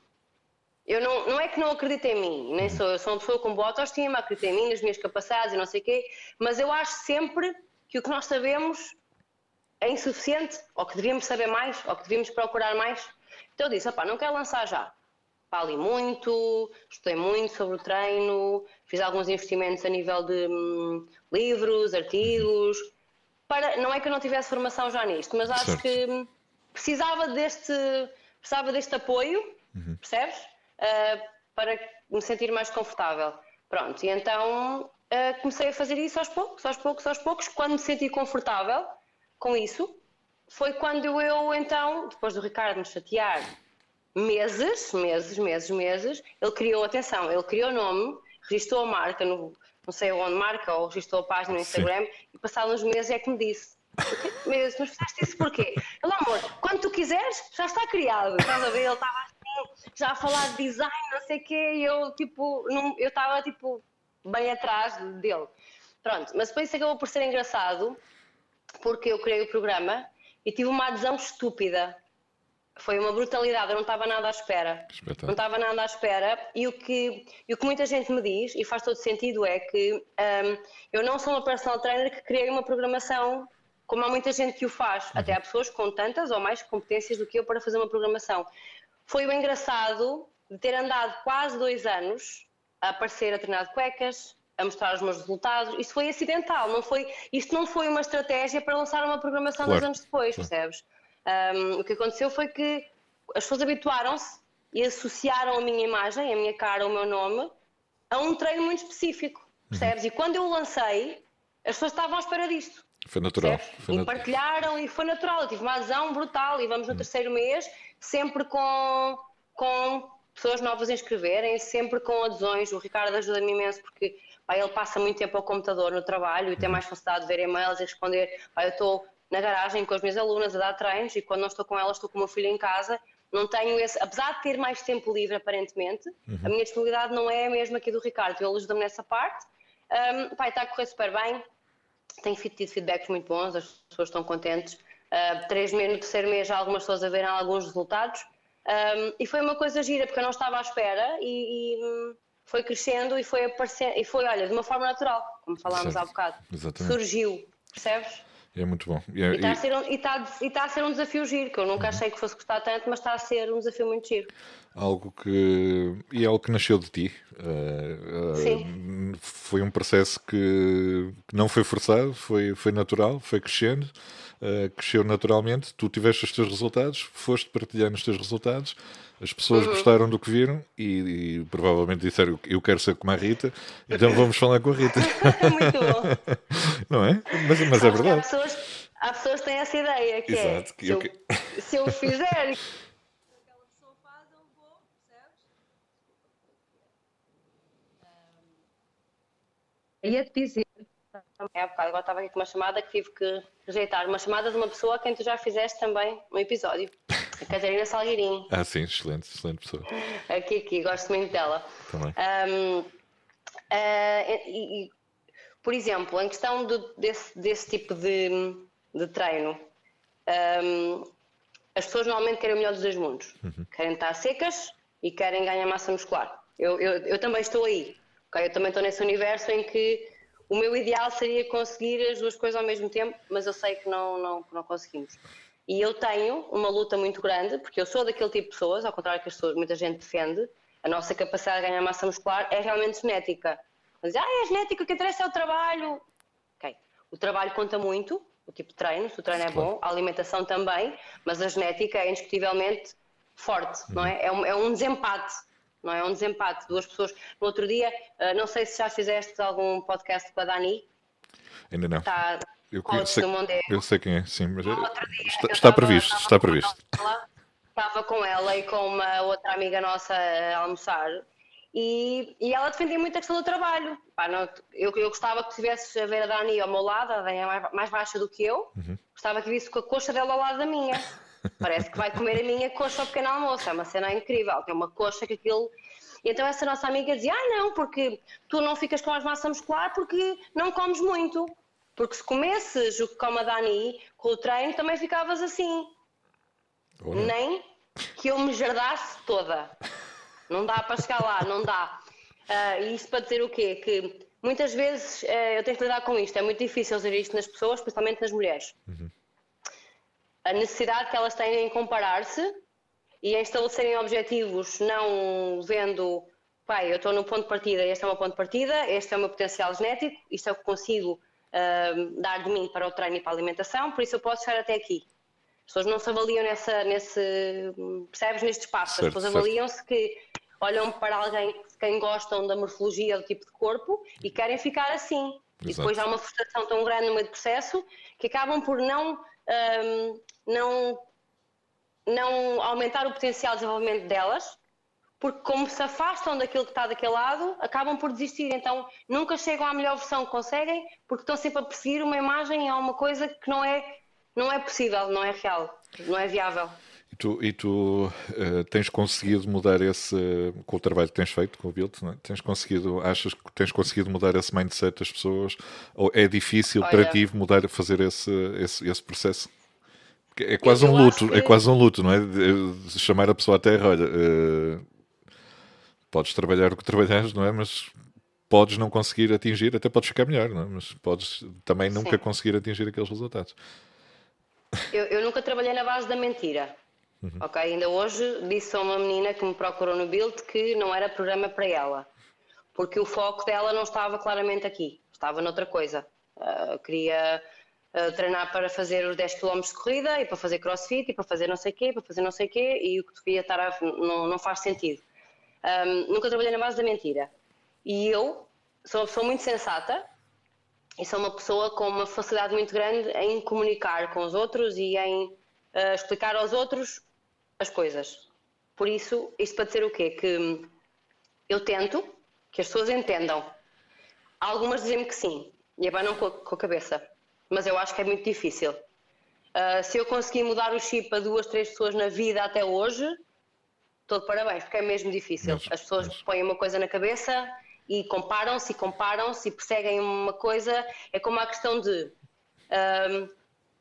eu não, não é que não acredito em mim, nem sou, sou uma pessoa com boa autoestima, acredito em mim, nas minhas capacidades e não sei o quê, mas eu acho sempre que o que nós sabemos é insuficiente, ou que devíamos saber mais, ou que devíamos procurar mais. Então eu disse, não quero lançar já. Pá, li muito, estudei muito sobre o treino, fiz alguns investimentos a nível de hum, livros, artigos. Para, não é que eu não tivesse formação já nisto, mas acho certo. que precisava deste precisava deste apoio, uhum. percebes? Uh, para me sentir mais confortável. Pronto, e então uh, comecei a fazer isso aos poucos, aos poucos, aos poucos. Quando me senti confortável com isso, foi quando eu então, depois do Ricardo me chatear meses, meses, meses, meses, ele criou, atenção, ele criou o nome, registrou a marca no, não sei onde, marca ou registrou a página no Instagram Sim. e passados uns meses é que me disse. Mas, mas fizeste isso porquê? Ele, amor, quando tu quiseres, já está criado. Estás a ver? Ele estava assim, já a falar de design, não sei o quê, e eu, tipo, não, eu estava, tipo, bem atrás dele. Pronto, mas depois isso acabou por ser engraçado, porque eu criei o programa e tive uma adesão estúpida. Foi uma brutalidade, eu não estava nada à espera. Não estava nada à espera. E o, que, e o que muita gente me diz, e faz todo sentido, é que um, eu não sou uma personal trainer que criei uma programação como há muita gente que o faz. Uhum. Até há pessoas com tantas ou mais competências do que eu para fazer uma programação. Foi o engraçado de ter andado quase dois anos a aparecer a treinar de cuecas, a mostrar os meus resultados. Isso foi acidental, não foi, isto não foi uma estratégia para lançar uma programação claro. dois anos depois, claro. percebes? Um, o que aconteceu foi que as pessoas habituaram-se e associaram a minha imagem, a minha cara, o meu nome, a um treino muito específico, percebes? Uhum. E quando eu o lancei, as pessoas estavam à espera disto. Foi natural. Foi e partilharam e foi natural. Eu tive uma adesão brutal e vamos no uhum. terceiro mês, sempre com, com pessoas novas a inscreverem, sempre com adesões. O Ricardo ajuda-me imenso porque pá, ele passa muito tempo ao computador no trabalho e tem uhum. mais facilidade de ver e-mails e responder. Pá, eu estou na garagem com as minhas alunas a dar treinos e quando não estou com elas estou com o meu filho em casa. Não tenho esse, apesar de ter mais tempo livre aparentemente, uhum. a minha disponibilidade não é a mesma que a do Ricardo. Ele ajuda-me nessa parte. Um, pá, está a correr super bem. Tenho tido feedbacks muito bons, as pessoas estão contentes. Uh, três meses, no terceiro mês, já algumas pessoas a verem alguns resultados. Um, e foi uma coisa gira, porque eu não estava à espera e, e hum, foi crescendo e foi aparecendo, e foi, olha, de uma forma natural, como falámos há bocado. Exatamente. Surgiu, percebes? É muito bom. E, é, está, a um, tá, tá a ser um desafio giro, que eu nunca uhum. achei que fosse gostar tanto, mas está a ser um desafio muito giro. Algo que. E é algo que nasceu de ti. Uh, uh, Sim. Foi um processo que, que, não foi forçado, foi, foi natural, foi crescendo, uh, cresceu naturalmente. Tu tiveste os teus resultados, foste partilhando os teus resultados as pessoas uhum. gostaram do que viram e, e, provavelmente disseram eu quero ser como a Rita, então vamos falar com a Rita. Muito bom. Não é? Mas, mas é verdade. Há pessoas, há pessoas que têm essa ideia, que é, Exato, é, se, eu, que... se eu fizer aquela pessoa faz, eu vou, percebes? Ia-te dizer, é, agora estava aqui com uma chamada que tive que rejeitar, uma chamada de uma pessoa a quem tu já fizeste também um episódio. A Catarina Salgueirinho. Ah, sim, excelente, excelente pessoa. Aqui, aqui, gosto muito dela. Também. Um, uh, e, e, por exemplo, em questão do, desse, desse tipo de, de treino, um, as pessoas normalmente querem o melhor dos dois mundos. Uhum. Querem estar secas e querem ganhar massa muscular. Eu, eu, eu também estou aí. Okay? Eu também estou nesse universo em que o meu ideal seria conseguir as duas coisas ao mesmo tempo, mas eu sei que não, não, não conseguimos. E eu tenho uma luta muito grande, porque eu sou daquele tipo de pessoas, ao contrário que as pessoas, muita gente defende, a nossa capacidade de ganhar massa muscular é realmente genética. Mas, ah, é genética, o que interessa é o trabalho. Ok, o trabalho conta muito, o tipo de treino, se o treino é bom, a alimentação também, mas a genética é indiscutivelmente forte, não é? É um, é um desempate, não é? É um desempate. Duas pessoas. No outro dia, ah, não sei se já fizeste algum podcast com a Dani. Ainda não. Está, eu, sei, eu sei quem é, sim, mas dia, está, está previsto, está previsto. estava com ela e com uma outra amiga nossa a almoçar e, e ela defendia muito a questão do trabalho. Pá, não, eu, eu gostava que tivesse a ver a Dani ao meu lado, a Dani é mais, mais baixa do que eu, uhum. gostava que visse com a coxa dela ao lado da minha. Parece que vai comer a minha coxa ao pequeno almoço, é uma cena incrível, tem uma coxa que aquilo... E então essa nossa amiga dizia, ah não, porque tu não ficas com as massa muscular porque não comes muito. Porque se comesses o que come a Dani com o treino, também ficavas assim. Olha. Nem que eu me jardasse toda. Não dá para chegar lá, não dá. Uh, e isto para dizer o quê? Que muitas vezes uh, eu tenho que lidar com isto. É muito difícil dizer isto nas pessoas, principalmente nas mulheres. Uhum. A necessidade que elas têm em comparar-se e em estabelecerem objetivos, não vendo, pai, eu estou no ponto de partida, este é o meu ponto de partida, este é o meu potencial genético, isto é o que consigo uh, dar de mim para o treino e para a alimentação, por isso eu posso chegar até aqui. pessoas não se avaliam nessa, nesse, percebes, neste espaço. Certo, As pessoas avaliam-se que olham para alguém quem gostam da morfologia do tipo de corpo e querem ficar assim. Exato. E depois há uma frustração tão grande no meio do processo que acabam por não, um, não, não aumentar o potencial de desenvolvimento delas, porque como se afastam daquilo que está daquele lado, acabam por desistir. Então nunca chegam à melhor versão que conseguem, porque estão sempre a perseguir uma imagem ou uma coisa que não é, não é possível, não é real, não é viável. E tu, e tu uh, tens conseguido mudar esse, com o trabalho que tens feito com o Build, é? tens conseguido, achas que tens conseguido mudar esse mindset das pessoas? Ou é difícil olha, para ti mudar, fazer esse, esse, esse processo? É quase um luto, é que... é quase um luto, não é? De chamar a pessoa à terra, olha, uh, podes trabalhar o que trabalhas, não é? Mas podes não conseguir atingir, até podes ficar melhor, não é? Mas podes também nunca Sim. conseguir atingir aqueles resultados. Eu, eu, nunca trabalhei na base da mentira. Uhum. Ok, ainda hoje disse a uma menina que me procurou no Build que não era programa para ela, porque o foco dela não estava claramente aqui, estava noutra coisa. Uh, queria uh, treinar para fazer os 10 km de corrida e para fazer crossfit e para fazer não sei o quê, para fazer não sei o quê, e o que devia estar a, não, não faz sentido. Um, nunca trabalhei na base da mentira. E eu sou uma pessoa muito sensata e sou uma pessoa com uma facilidade muito grande em comunicar com os outros e em uh, explicar aos outros as coisas. Por isso, isto para dizer o quê? Que eu tento que as pessoas entendam. Algumas dizem-me que sim, e abanam com a, com a cabeça, mas eu acho que é muito difícil. Uh, se eu conseguir mudar o chip a duas, três pessoas na vida até hoje, de parabéns, porque é mesmo difícil. Mas, As pessoas mas... põem uma coisa na cabeça e comparam-se e comparam-se e perseguem uma coisa. É como a questão de um,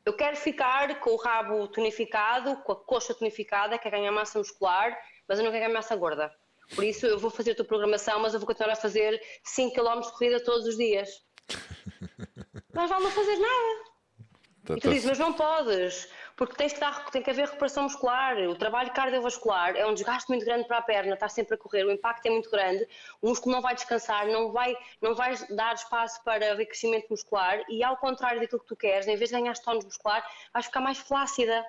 eu quero ficar com o rabo tonificado, com a coxa tonificada, quero ganhar massa muscular, mas eu não quero ganhar massa gorda. Por isso eu vou fazer a tua programação, mas eu vou continuar a fazer 5 km de corrida todos os dias. mas vale não fazer nada. Tá, e tu tá dizes, mas não podes porque tens que dar, tem que haver recuperação muscular. O trabalho cardiovascular é um desgaste muito grande para a perna, estás sempre a correr, o impacto é muito grande, o músculo não vai descansar, não vai, não vai dar espaço para haver crescimento muscular e, ao contrário daquilo que tu queres, em vez de ganhar tónus muscular, vais ficar mais flácida.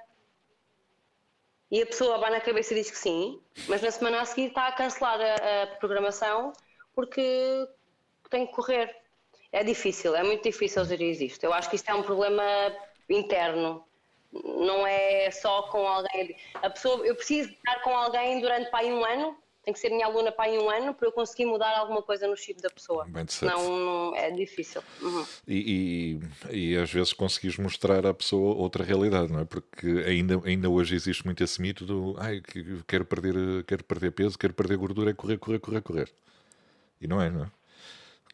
E a pessoa vai na cabeça e diz que sim, mas na semana a seguir está a cancelar a, a programação porque tem que correr. É difícil, é muito difícil gerir isto. Eu acho que isto é um problema interno não é só com alguém. A pessoa, eu preciso estar com alguém durante para aí um ano, tem que ser minha aluna para aí um ano para eu conseguir mudar alguma coisa no chip da pessoa. Bem Não, não é difícil. Uhum. E, e, e, às vezes conseguis mostrar à pessoa outra realidade, não é? Porque ainda, ainda hoje existe muito esse mito do ai, quero perder, quero perder peso, quero perder gordura, é correr, correr, correr, correr. E não é, não é?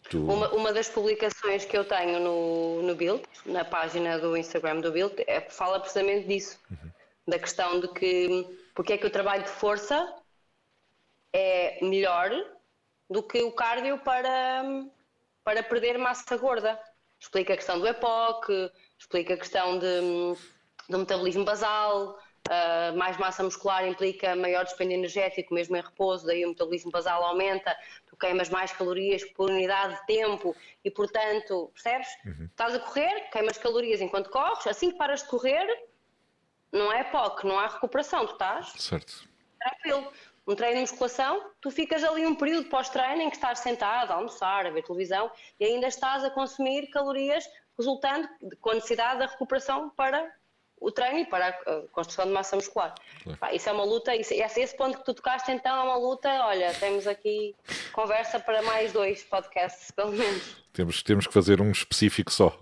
Tu... Uma, uma das publicações que eu tenho no, no Build, na página do Instagram do Build, é, fala precisamente disso. Uhum. Da questão de que porque é que o trabalho de força é melhor do que o cardio para, para perder massa gorda. Explica a questão do EPOC, explica a questão de, do metabolismo basal, Uh, mais massa muscular implica maior despende energético, mesmo em repouso, daí o metabolismo basal aumenta, tu queimas mais calorias por unidade de tempo e, portanto, percebes? Uhum. Estás a correr, queimas calorias enquanto corres, assim que paras de correr, não é POC, não há recuperação, tu estás certo. tranquilo. Um treino de musculação, tu ficas ali um período pós-treino em que estás sentado a almoçar, a ver televisão e ainda estás a consumir calorias, resultando com a necessidade da recuperação para o treino e para a construção de massa muscular. Pá, isso é uma luta, isso, esse, esse ponto que tu tocaste então é uma luta, olha, temos aqui conversa para mais dois podcasts, pelo menos. Temos, temos que fazer um específico só.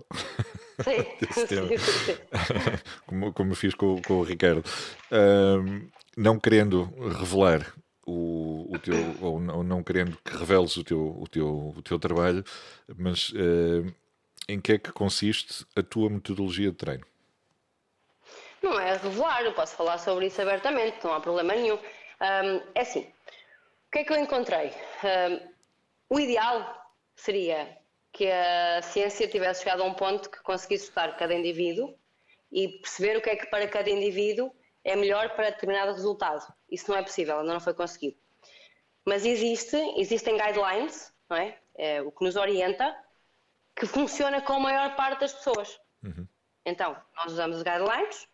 Sim, sim, sim. como, como fiz com, com o Ricardo. Um, não querendo revelar o, o teu, ou não, não, querendo que reveles o teu, o teu, o teu trabalho, mas uh, em que é que consiste a tua metodologia de treino? Não é revelar, eu posso falar sobre isso abertamente, não há problema nenhum. Um, é assim, o que é que eu encontrei? Um, o ideal seria que a ciência tivesse chegado a um ponto que conseguisse estudar cada indivíduo e perceber o que é que para cada indivíduo é melhor para determinado resultado. Isso não é possível, ainda não foi conseguido. Mas existe, existem guidelines, não é? é o que nos orienta, que funciona com a maior parte das pessoas. Uhum. Então, nós usamos os guidelines,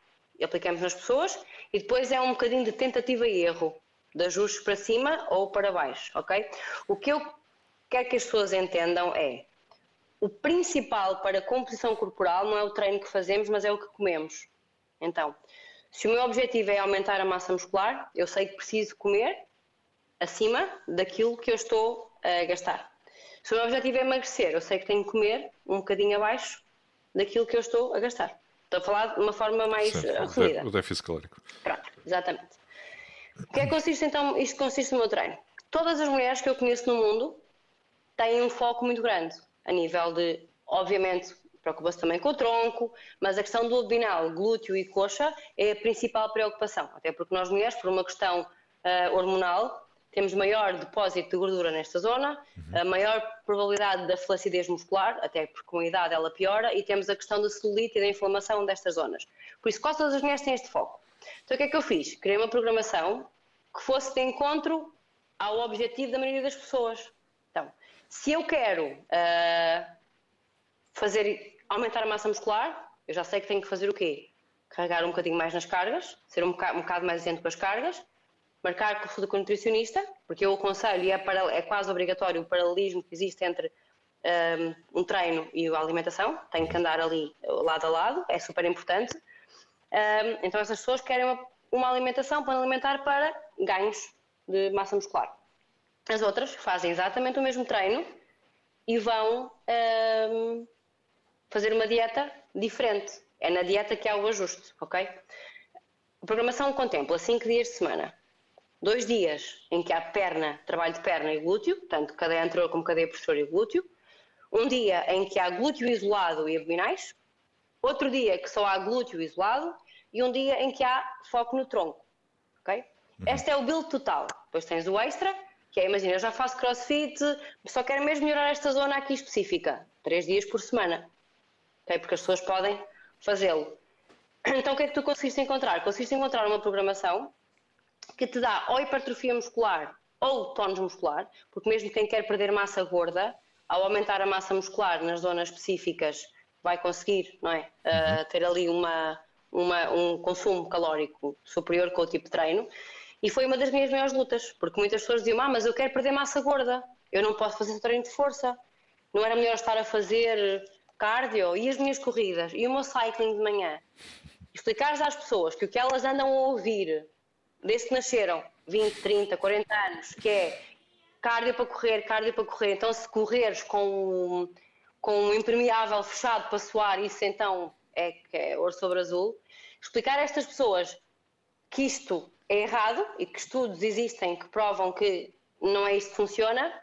aplicamos nas pessoas e depois é um bocadinho de tentativa e erro, de ajustes para cima ou para baixo, ok? O que eu quero que as pessoas entendam é o principal para a composição corporal não é o treino que fazemos, mas é o que comemos. Então, se o meu objetivo é aumentar a massa muscular, eu sei que preciso comer acima daquilo que eu estou a gastar. Se o meu objetivo é emagrecer, eu sei que tenho que comer um bocadinho abaixo daquilo que eu estou a gastar. Estou a falar de uma forma mais Sim, resumida. O déficit calórico. Pronto, exatamente. O que é que consiste então? Isto consiste no meu treino. Todas as mulheres que eu conheço no mundo têm um foco muito grande a nível de, obviamente, preocupa-se também com o tronco, mas a questão do abdominal, glúteo e coxa é a principal preocupação, até porque nós mulheres, por uma questão uh, hormonal, temos maior depósito de gordura nesta zona, uhum. a maior probabilidade da flacidez muscular, até porque com a idade ela piora, e temos a questão da celulite e da inflamação destas zonas. Por isso, quase todas as mulheres têm este foco. Então, o que é que eu fiz? Criei uma programação que fosse de encontro ao objetivo da maioria das pessoas. Então, se eu quero uh, fazer, aumentar a massa muscular, eu já sei que tenho que fazer o quê? Carregar um bocadinho mais nas cargas, ser um bocado, um bocado mais isento com as cargas, marcar consulta com o nutricionista, porque eu aconselho, e é, para, é quase obrigatório o paralelismo que existe entre um, um, treino e a alimentação, tem que andar ali lado a lado, é super importante. Um, então essas pessoas querem uma, uma alimentação, para alimentar para ganhos de massa muscular. As outras fazem exatamente o mesmo treino e vão um, fazer uma dieta diferente. É na dieta que há o ajuste, ok? A programação contempla 5 dias de semana dois dias em que há perna, trabalho de perna e glúteo, tanto cadeia anterior como cadeia posterior e glúteo, um dia em que há glúteo isolado e abdominais, outro dia que só há glúteo isolado e um dia em que há foco no tronco. ok? Uhum. Este é o build total. Depois tens o extra, que é, imagina, eu já faço crossfit, só quero mesmo melhorar esta zona aqui específica, três dias por semana, ok? Porque as pessoas podem fazê-lo. Então o que é que tu conseguiste encontrar? Conseguiste encontrar uma programação que te dá ou hipertrofia muscular ou tónus muscular, porque mesmo quem quer perder massa gorda, ao aumentar a massa muscular nas zonas específicas, vai conseguir não é? Uh, ter ali uma, uma, um consumo calórico superior com o tipo de treino. E foi uma das minhas maiores lutas, porque muitas pessoas diziam: ah, mas eu quero perder massa gorda, eu não posso fazer treino de força. Não era melhor estar a fazer cardio e as minhas corridas e o meu cycling de manhã? Explicar às pessoas que o que elas andam a ouvir desde que nasceram, 20, 30, 40 anos, que é cardio para correr, cardio para correr. Então, se correres com, com um impermeável fechado para suar, isso então é é ouro sobre azul. Explicar a estas pessoas que isto é errado e que estudos existem que provam que não é isto que funciona,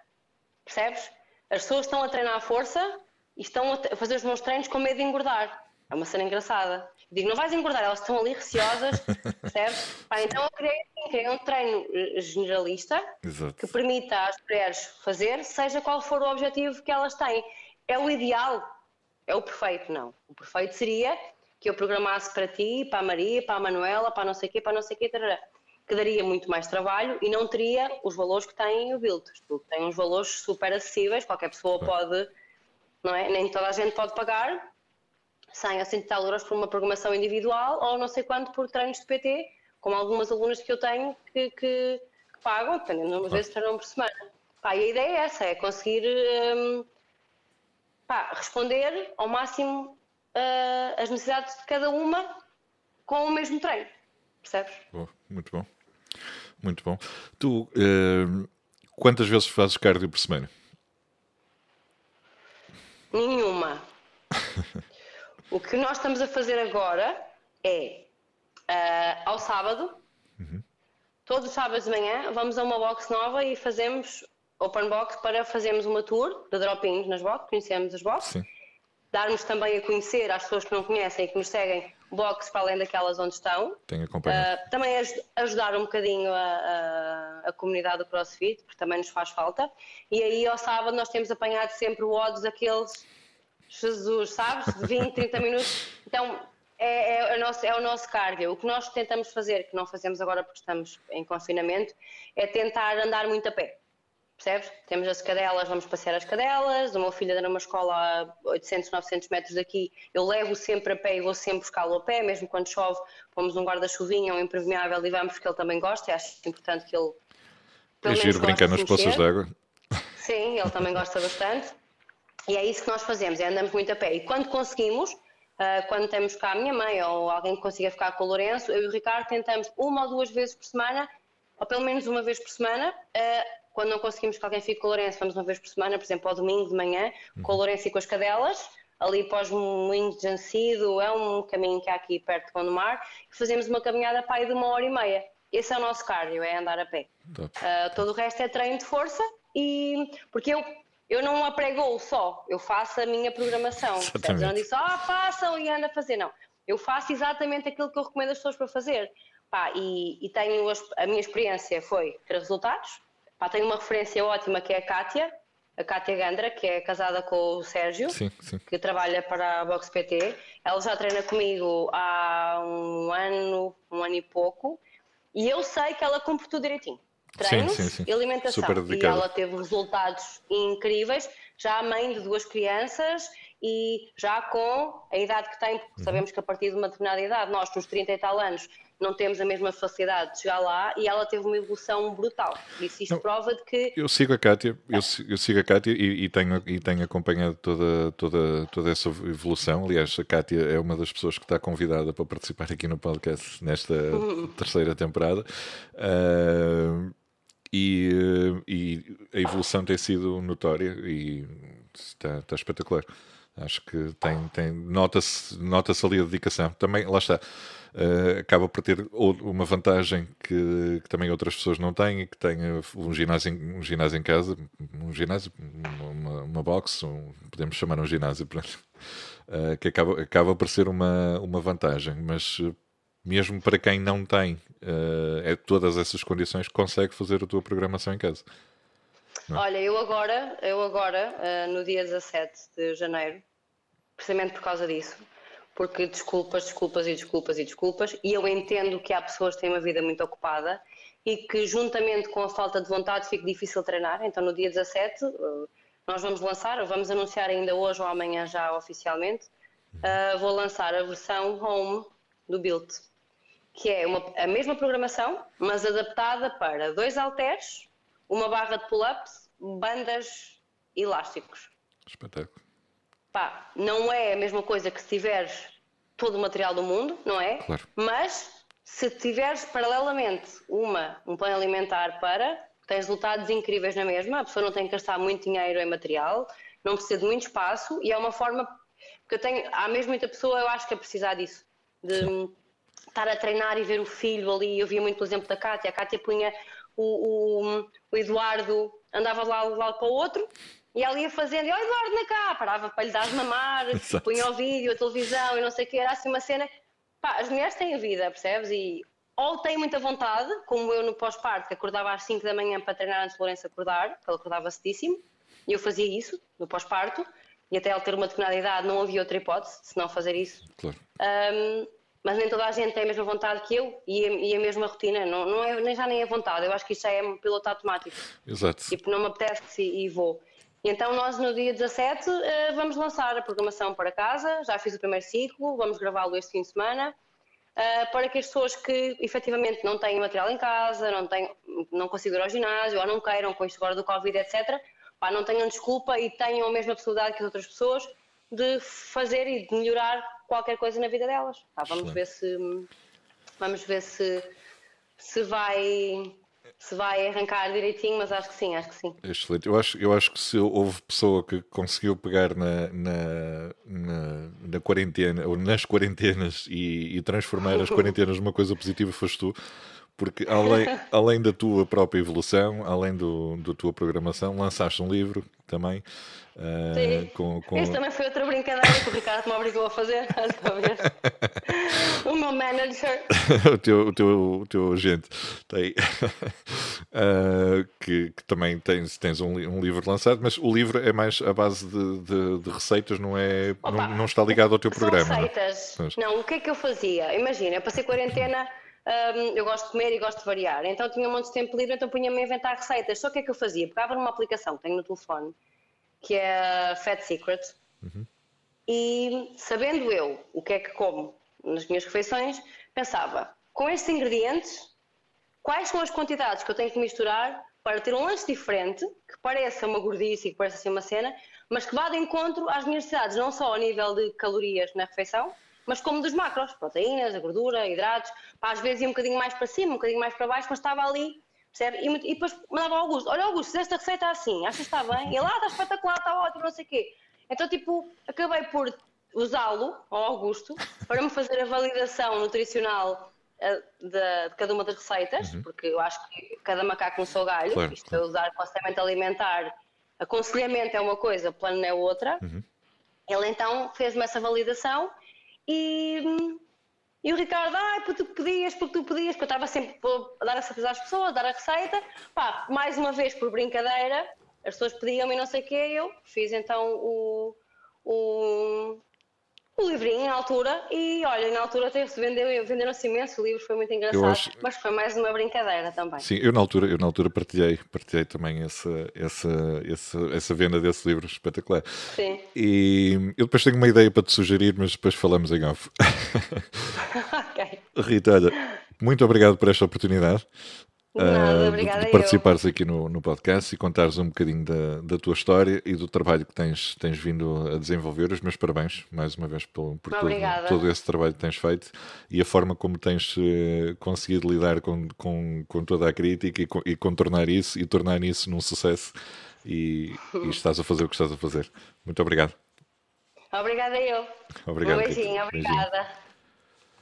percebes? As pessoas estão a treinar a força e estão a fazer os meus treinos com medo de engordar. É uma cena engraçada. Digo, não vais engordar, elas estão ali receosas, percebes? Pá, então eu criei, criei, um treino eh, generalista Exato. que permita às mulheres fazer, seja qual for o objetivo que elas têm. É o ideal, é o perfeito, não. O perfeito seria que eu programasse para ti, para a Maria, para a Manuela, para não sei o quê, para não sei o quê, que daria muito mais trabalho e não teria os valores que tem o Build. Tem uns valores super acessíveis, qualquer pessoa pode, não é? Nem toda a gente pode pagar, 100 a 100 tal euros por uma programação individual ou não sei quanto por treinos de PT, como algumas alunas que eu tenho que, que, que pagam, dependendo das vezes treinam por semana. Pá, e a ideia é essa, é conseguir um, pá, responder ao máximo uh, as necessidades de cada uma com o mesmo treino, percebes? Muito bom, muito bom. Tu, uh, quantas vezes fazes cardio por semana? Nenhuma. O que nós estamos a fazer agora é, uh, ao sábado, uhum. todos os sábados de manhã, vamos a uma box nova e fazemos open box para fazermos uma tour de drop-ins nas boxes, conhecemos as boxes, darmos também a conhecer às pessoas que não conhecem e que nos seguem boxes para além daquelas onde estão. Tenho acompanhado. Uh, também ajudar um bocadinho a, a, a, comunidade do CrossFit, porque também nos faz falta. E aí ao sábado nós temos apanhado sempre o odds daqueles Jesus, sabes? De 20, 30 minutos. Então, é, é, o nosso, é o nosso cardio. O que nós tentamos fazer, que não fazemos agora porque estamos em confinamento, é tentar andar muito a pé. percebes? Temos as cadelas, vamos passear as cadelas, o meu filho anda numa escola a 800, 900 metros daqui, eu levo sempre a pé e vou sempre buscá-lo a pé, mesmo quando chove, pomos um guarda-chuvinha, um impermeável e vamos, porque ele também gosta, e acho importante que ele... É giro brincar nas poças de água. Sim, ele também gosta bastante. E é isso que nós fazemos, é andamos muito a pé. E quando conseguimos, uh, quando temos cá a minha mãe ou alguém que consiga ficar com o Lourenço, eu e o Ricardo tentamos uma ou duas vezes por semana, ou pelo menos uma vez por semana, uh, quando não conseguimos que alguém fique com o Lourenço, vamos uma vez por semana, por exemplo, ao domingo de manhã, com o uhum. Lourenço e com as cadelas, ali pós Moinho de Jancido, é um caminho que há aqui perto de Gondomar, e fazemos uma caminhada para aí de uma hora e meia. Esse é o nosso cardio, é andar a pé. Uh, todo o resto é treino de força, e porque eu, eu não aprego só, eu faço a minha programação. Eu não digo só, ah, façam e anda a fazer, não. Eu faço exatamente aquilo que eu recomendo as pessoas para fazer. Pá, e, e tenho a minha experiência foi ter resultados, Pá, tenho uma referência ótima que é a Kátia, a Kátia Gandra, que é casada com o Sérgio, sim, sim. que trabalha para a Box PT. Ela já treina comigo há um ano, um ano e pouco, e eu sei que ela cumpre tudo direitinho. Treinos sim, e alimentação. E ela teve resultados incríveis, já mãe de duas crianças e já com a idade que tem, porque uhum. sabemos que a partir de uma determinada idade, nós nos 30 e tal anos, não temos a mesma facilidade de chegar lá e ela teve uma evolução brutal. Isso isto não, prova de que. Eu sigo a Kátia, eu, eu sigo a Kátia e, e, tenho, e tenho acompanhado toda, toda, toda essa evolução. Aliás, a Kátia é uma das pessoas que está convidada para participar aqui no podcast nesta terceira temporada. Uh, e, e, a evolução tem sido notória e está, está espetacular. Acho que tem, tem nota-se nota ali a dedicação. Também, lá está uh, acaba por ter uma vantagem que, que, também outras pessoas não têm, que tem um ginásio, um ginásio em casa, um ginásio, uma, uma box, um, podemos chamar um ginásio, uh, que acaba, acaba por ser uma, uma vantagem, mas mesmo para quem não tem uh, é, todas essas condições, consegue fazer a tua programação em casa. É? Olha, eu agora, eu agora no dia 17 de janeiro, precisamente por causa disso, porque desculpas, desculpas e desculpas e desculpas, e eu entendo que há pessoas que têm uma vida muito ocupada e que, juntamente com a falta de vontade, fica difícil treinar. Então, no dia 17, eh, nós vamos lançar, vamos anunciar ainda hoje ou amanhã já oficialmente, uh, vou lançar a versão home do Build, que é uma, a mesma programação, mas adaptada para dois halteres, uma barra de pull-ups, bandas elásticos. Espetáculo. Pá, não é a mesma coisa que se tiveres todo o material do mundo, não é? Claro. Mas se tiveres paralelamente uma, um plano alimentar para, tens resultados incríveis na mesma, a pessoa não tem que gastar muito dinheiro em material, não precisa de muito espaço e é uma forma. Porque eu tenho, há mesmo muita pessoa, eu acho que é precisar disso, de Sim. estar a treinar e ver o filho ali. Eu via muito, por exemplo, da Cátia, a Cátia punha o, o, o Eduardo, andava lá, lá para o outro e ela ia fazendo, e o Eduardo na cá, parava para lhe dar de mamar, punha o vídeo, a televisão e não sei o que, era assim uma cena. Pá, as mulheres têm vida, percebes? E ou têm muita vontade, como eu no pós-parto, que acordava às 5 da manhã para treinar antes de Lourenço acordar, porque ele acordava cedíssimo, e eu fazia isso no pós-parto, e até ele ter uma determinada idade não havia outra hipótese, se não fazer isso. Claro. Um, mas nem toda a gente tem a mesma vontade que eu e a, e a mesma rotina, não, não é, nem já nem é vontade, eu acho que isso já é um piloto automático. Exato. Tipo, não me apetece e, e vou. Então nós no dia 17 eh, vamos lançar a programação para casa, já fiz o primeiro ciclo, vamos gravá-lo este fim de semana, eh, para que as pessoas que efetivamente não têm material em casa, não, têm, não consigam ir ao ginásio ou não queiram com isto agora do Covid, etc., pá, não tenham desculpa e tenham a mesma possibilidade que as outras pessoas de fazer e de melhorar qualquer coisa na vida delas. Pá, vamos ver se vamos ver se, se vai se vai arrancar direitinho, mas acho que sim, acho que sim. Excelente. Eu acho, eu acho que se houve pessoa que conseguiu pegar na, na, na, na quarentena, ou nas quarentenas e, e transformar as quarentenas numa coisa positiva, foste tu porque além, além da tua própria evolução, além do, da tua programação, lançaste um livro também. Uh, Sim. Com, com... Isso também foi outra brincadeira que o Ricardo me obrigou a fazer. o meu manager. o, teu, o, teu, o teu agente tem. uh, que, que, também tens, tens um, um, livro lançado, mas o livro é mais à base de, de, de receitas, não é? Não, não, está ligado ao teu programa. Receitas. Não? não, o que é que eu fazia? Imagina, eu passei quarentena um, eu gosto de comer e gosto de variar. Então tinha um monte de tempo livre, então punha-me a inventar receitas. Só o que é que eu fazia? Pegava numa aplicação que tenho no telefone, que é a Fat Secret, uhum. e sabendo eu o que é que como nas minhas refeições, pensava, com estes ingredientes, quais são as quantidades que eu tenho que misturar para ter um lanche diferente, que pareça uma gordice e que pareça assim uma cena, mas que vá de encontro às minhas necessidades, não só ao nível de calorias na refeição, mas como dos macros, proteínas, a gordura, hidratos, pá, às vezes ia um bocadinho mais para cima, um bocadinho mais para baixo, mas estava ali, percebe? E, e depois mandava ao Augusto, olha Augusto, fizeste a receita assim, achas que está bem? E ele, ah, está espetacular, está ótimo, não sei o quê. Então, tipo, acabei por usá-lo, ao Augusto, para me fazer a validação nutricional uh, de, de, cada uma das receitas, uhum. porque eu acho que cada macaco um seu galho, claro, isto claro. é usar conselhamento alimentar, aconselhamento é uma coisa, plano é outra. Uhum. Ele então fez-me essa validação e, e o Ricardo, ai, porque tu pedias, porque tu pedias, porque eu estava sempre a dar a certeza às pessoas, a dar a receita. Pá, mais uma vez, por brincadeira, as pessoas pediam-me não sei o quê, eu fiz então o, o, o livrinho na altura e olha, na altura até se vendeu, venderam-se imenso, o livro foi muito engraçado, acho... mas foi mais uma brincadeira também. Sim, eu na altura, eu na altura partilhei, partilhei também essa, essa, essa, essa venda desse livro espetacular. Sim. E eu depois tenho uma ideia para te sugerir, mas depois falamos em off. ok. Rita, olha, muito obrigado por esta oportunidade. Nada, uh, de, participares aqui no, no, podcast e contares um bocadinho da, da, tua história e do trabalho que tens, tens vindo a desenvolver. Os meus parabéns, mais uma vez, por, por todo, todo, esse trabalho que tens feito e a forma como tens uh, conseguido lidar com, com, com, toda a crítica e, e contornar isso e tornar isso num sucesso. E, e, estás a fazer o que estás a fazer. Muito obrigado. Obrigada eu. Obrigado. Um beijinho, obrigada. Beijinho.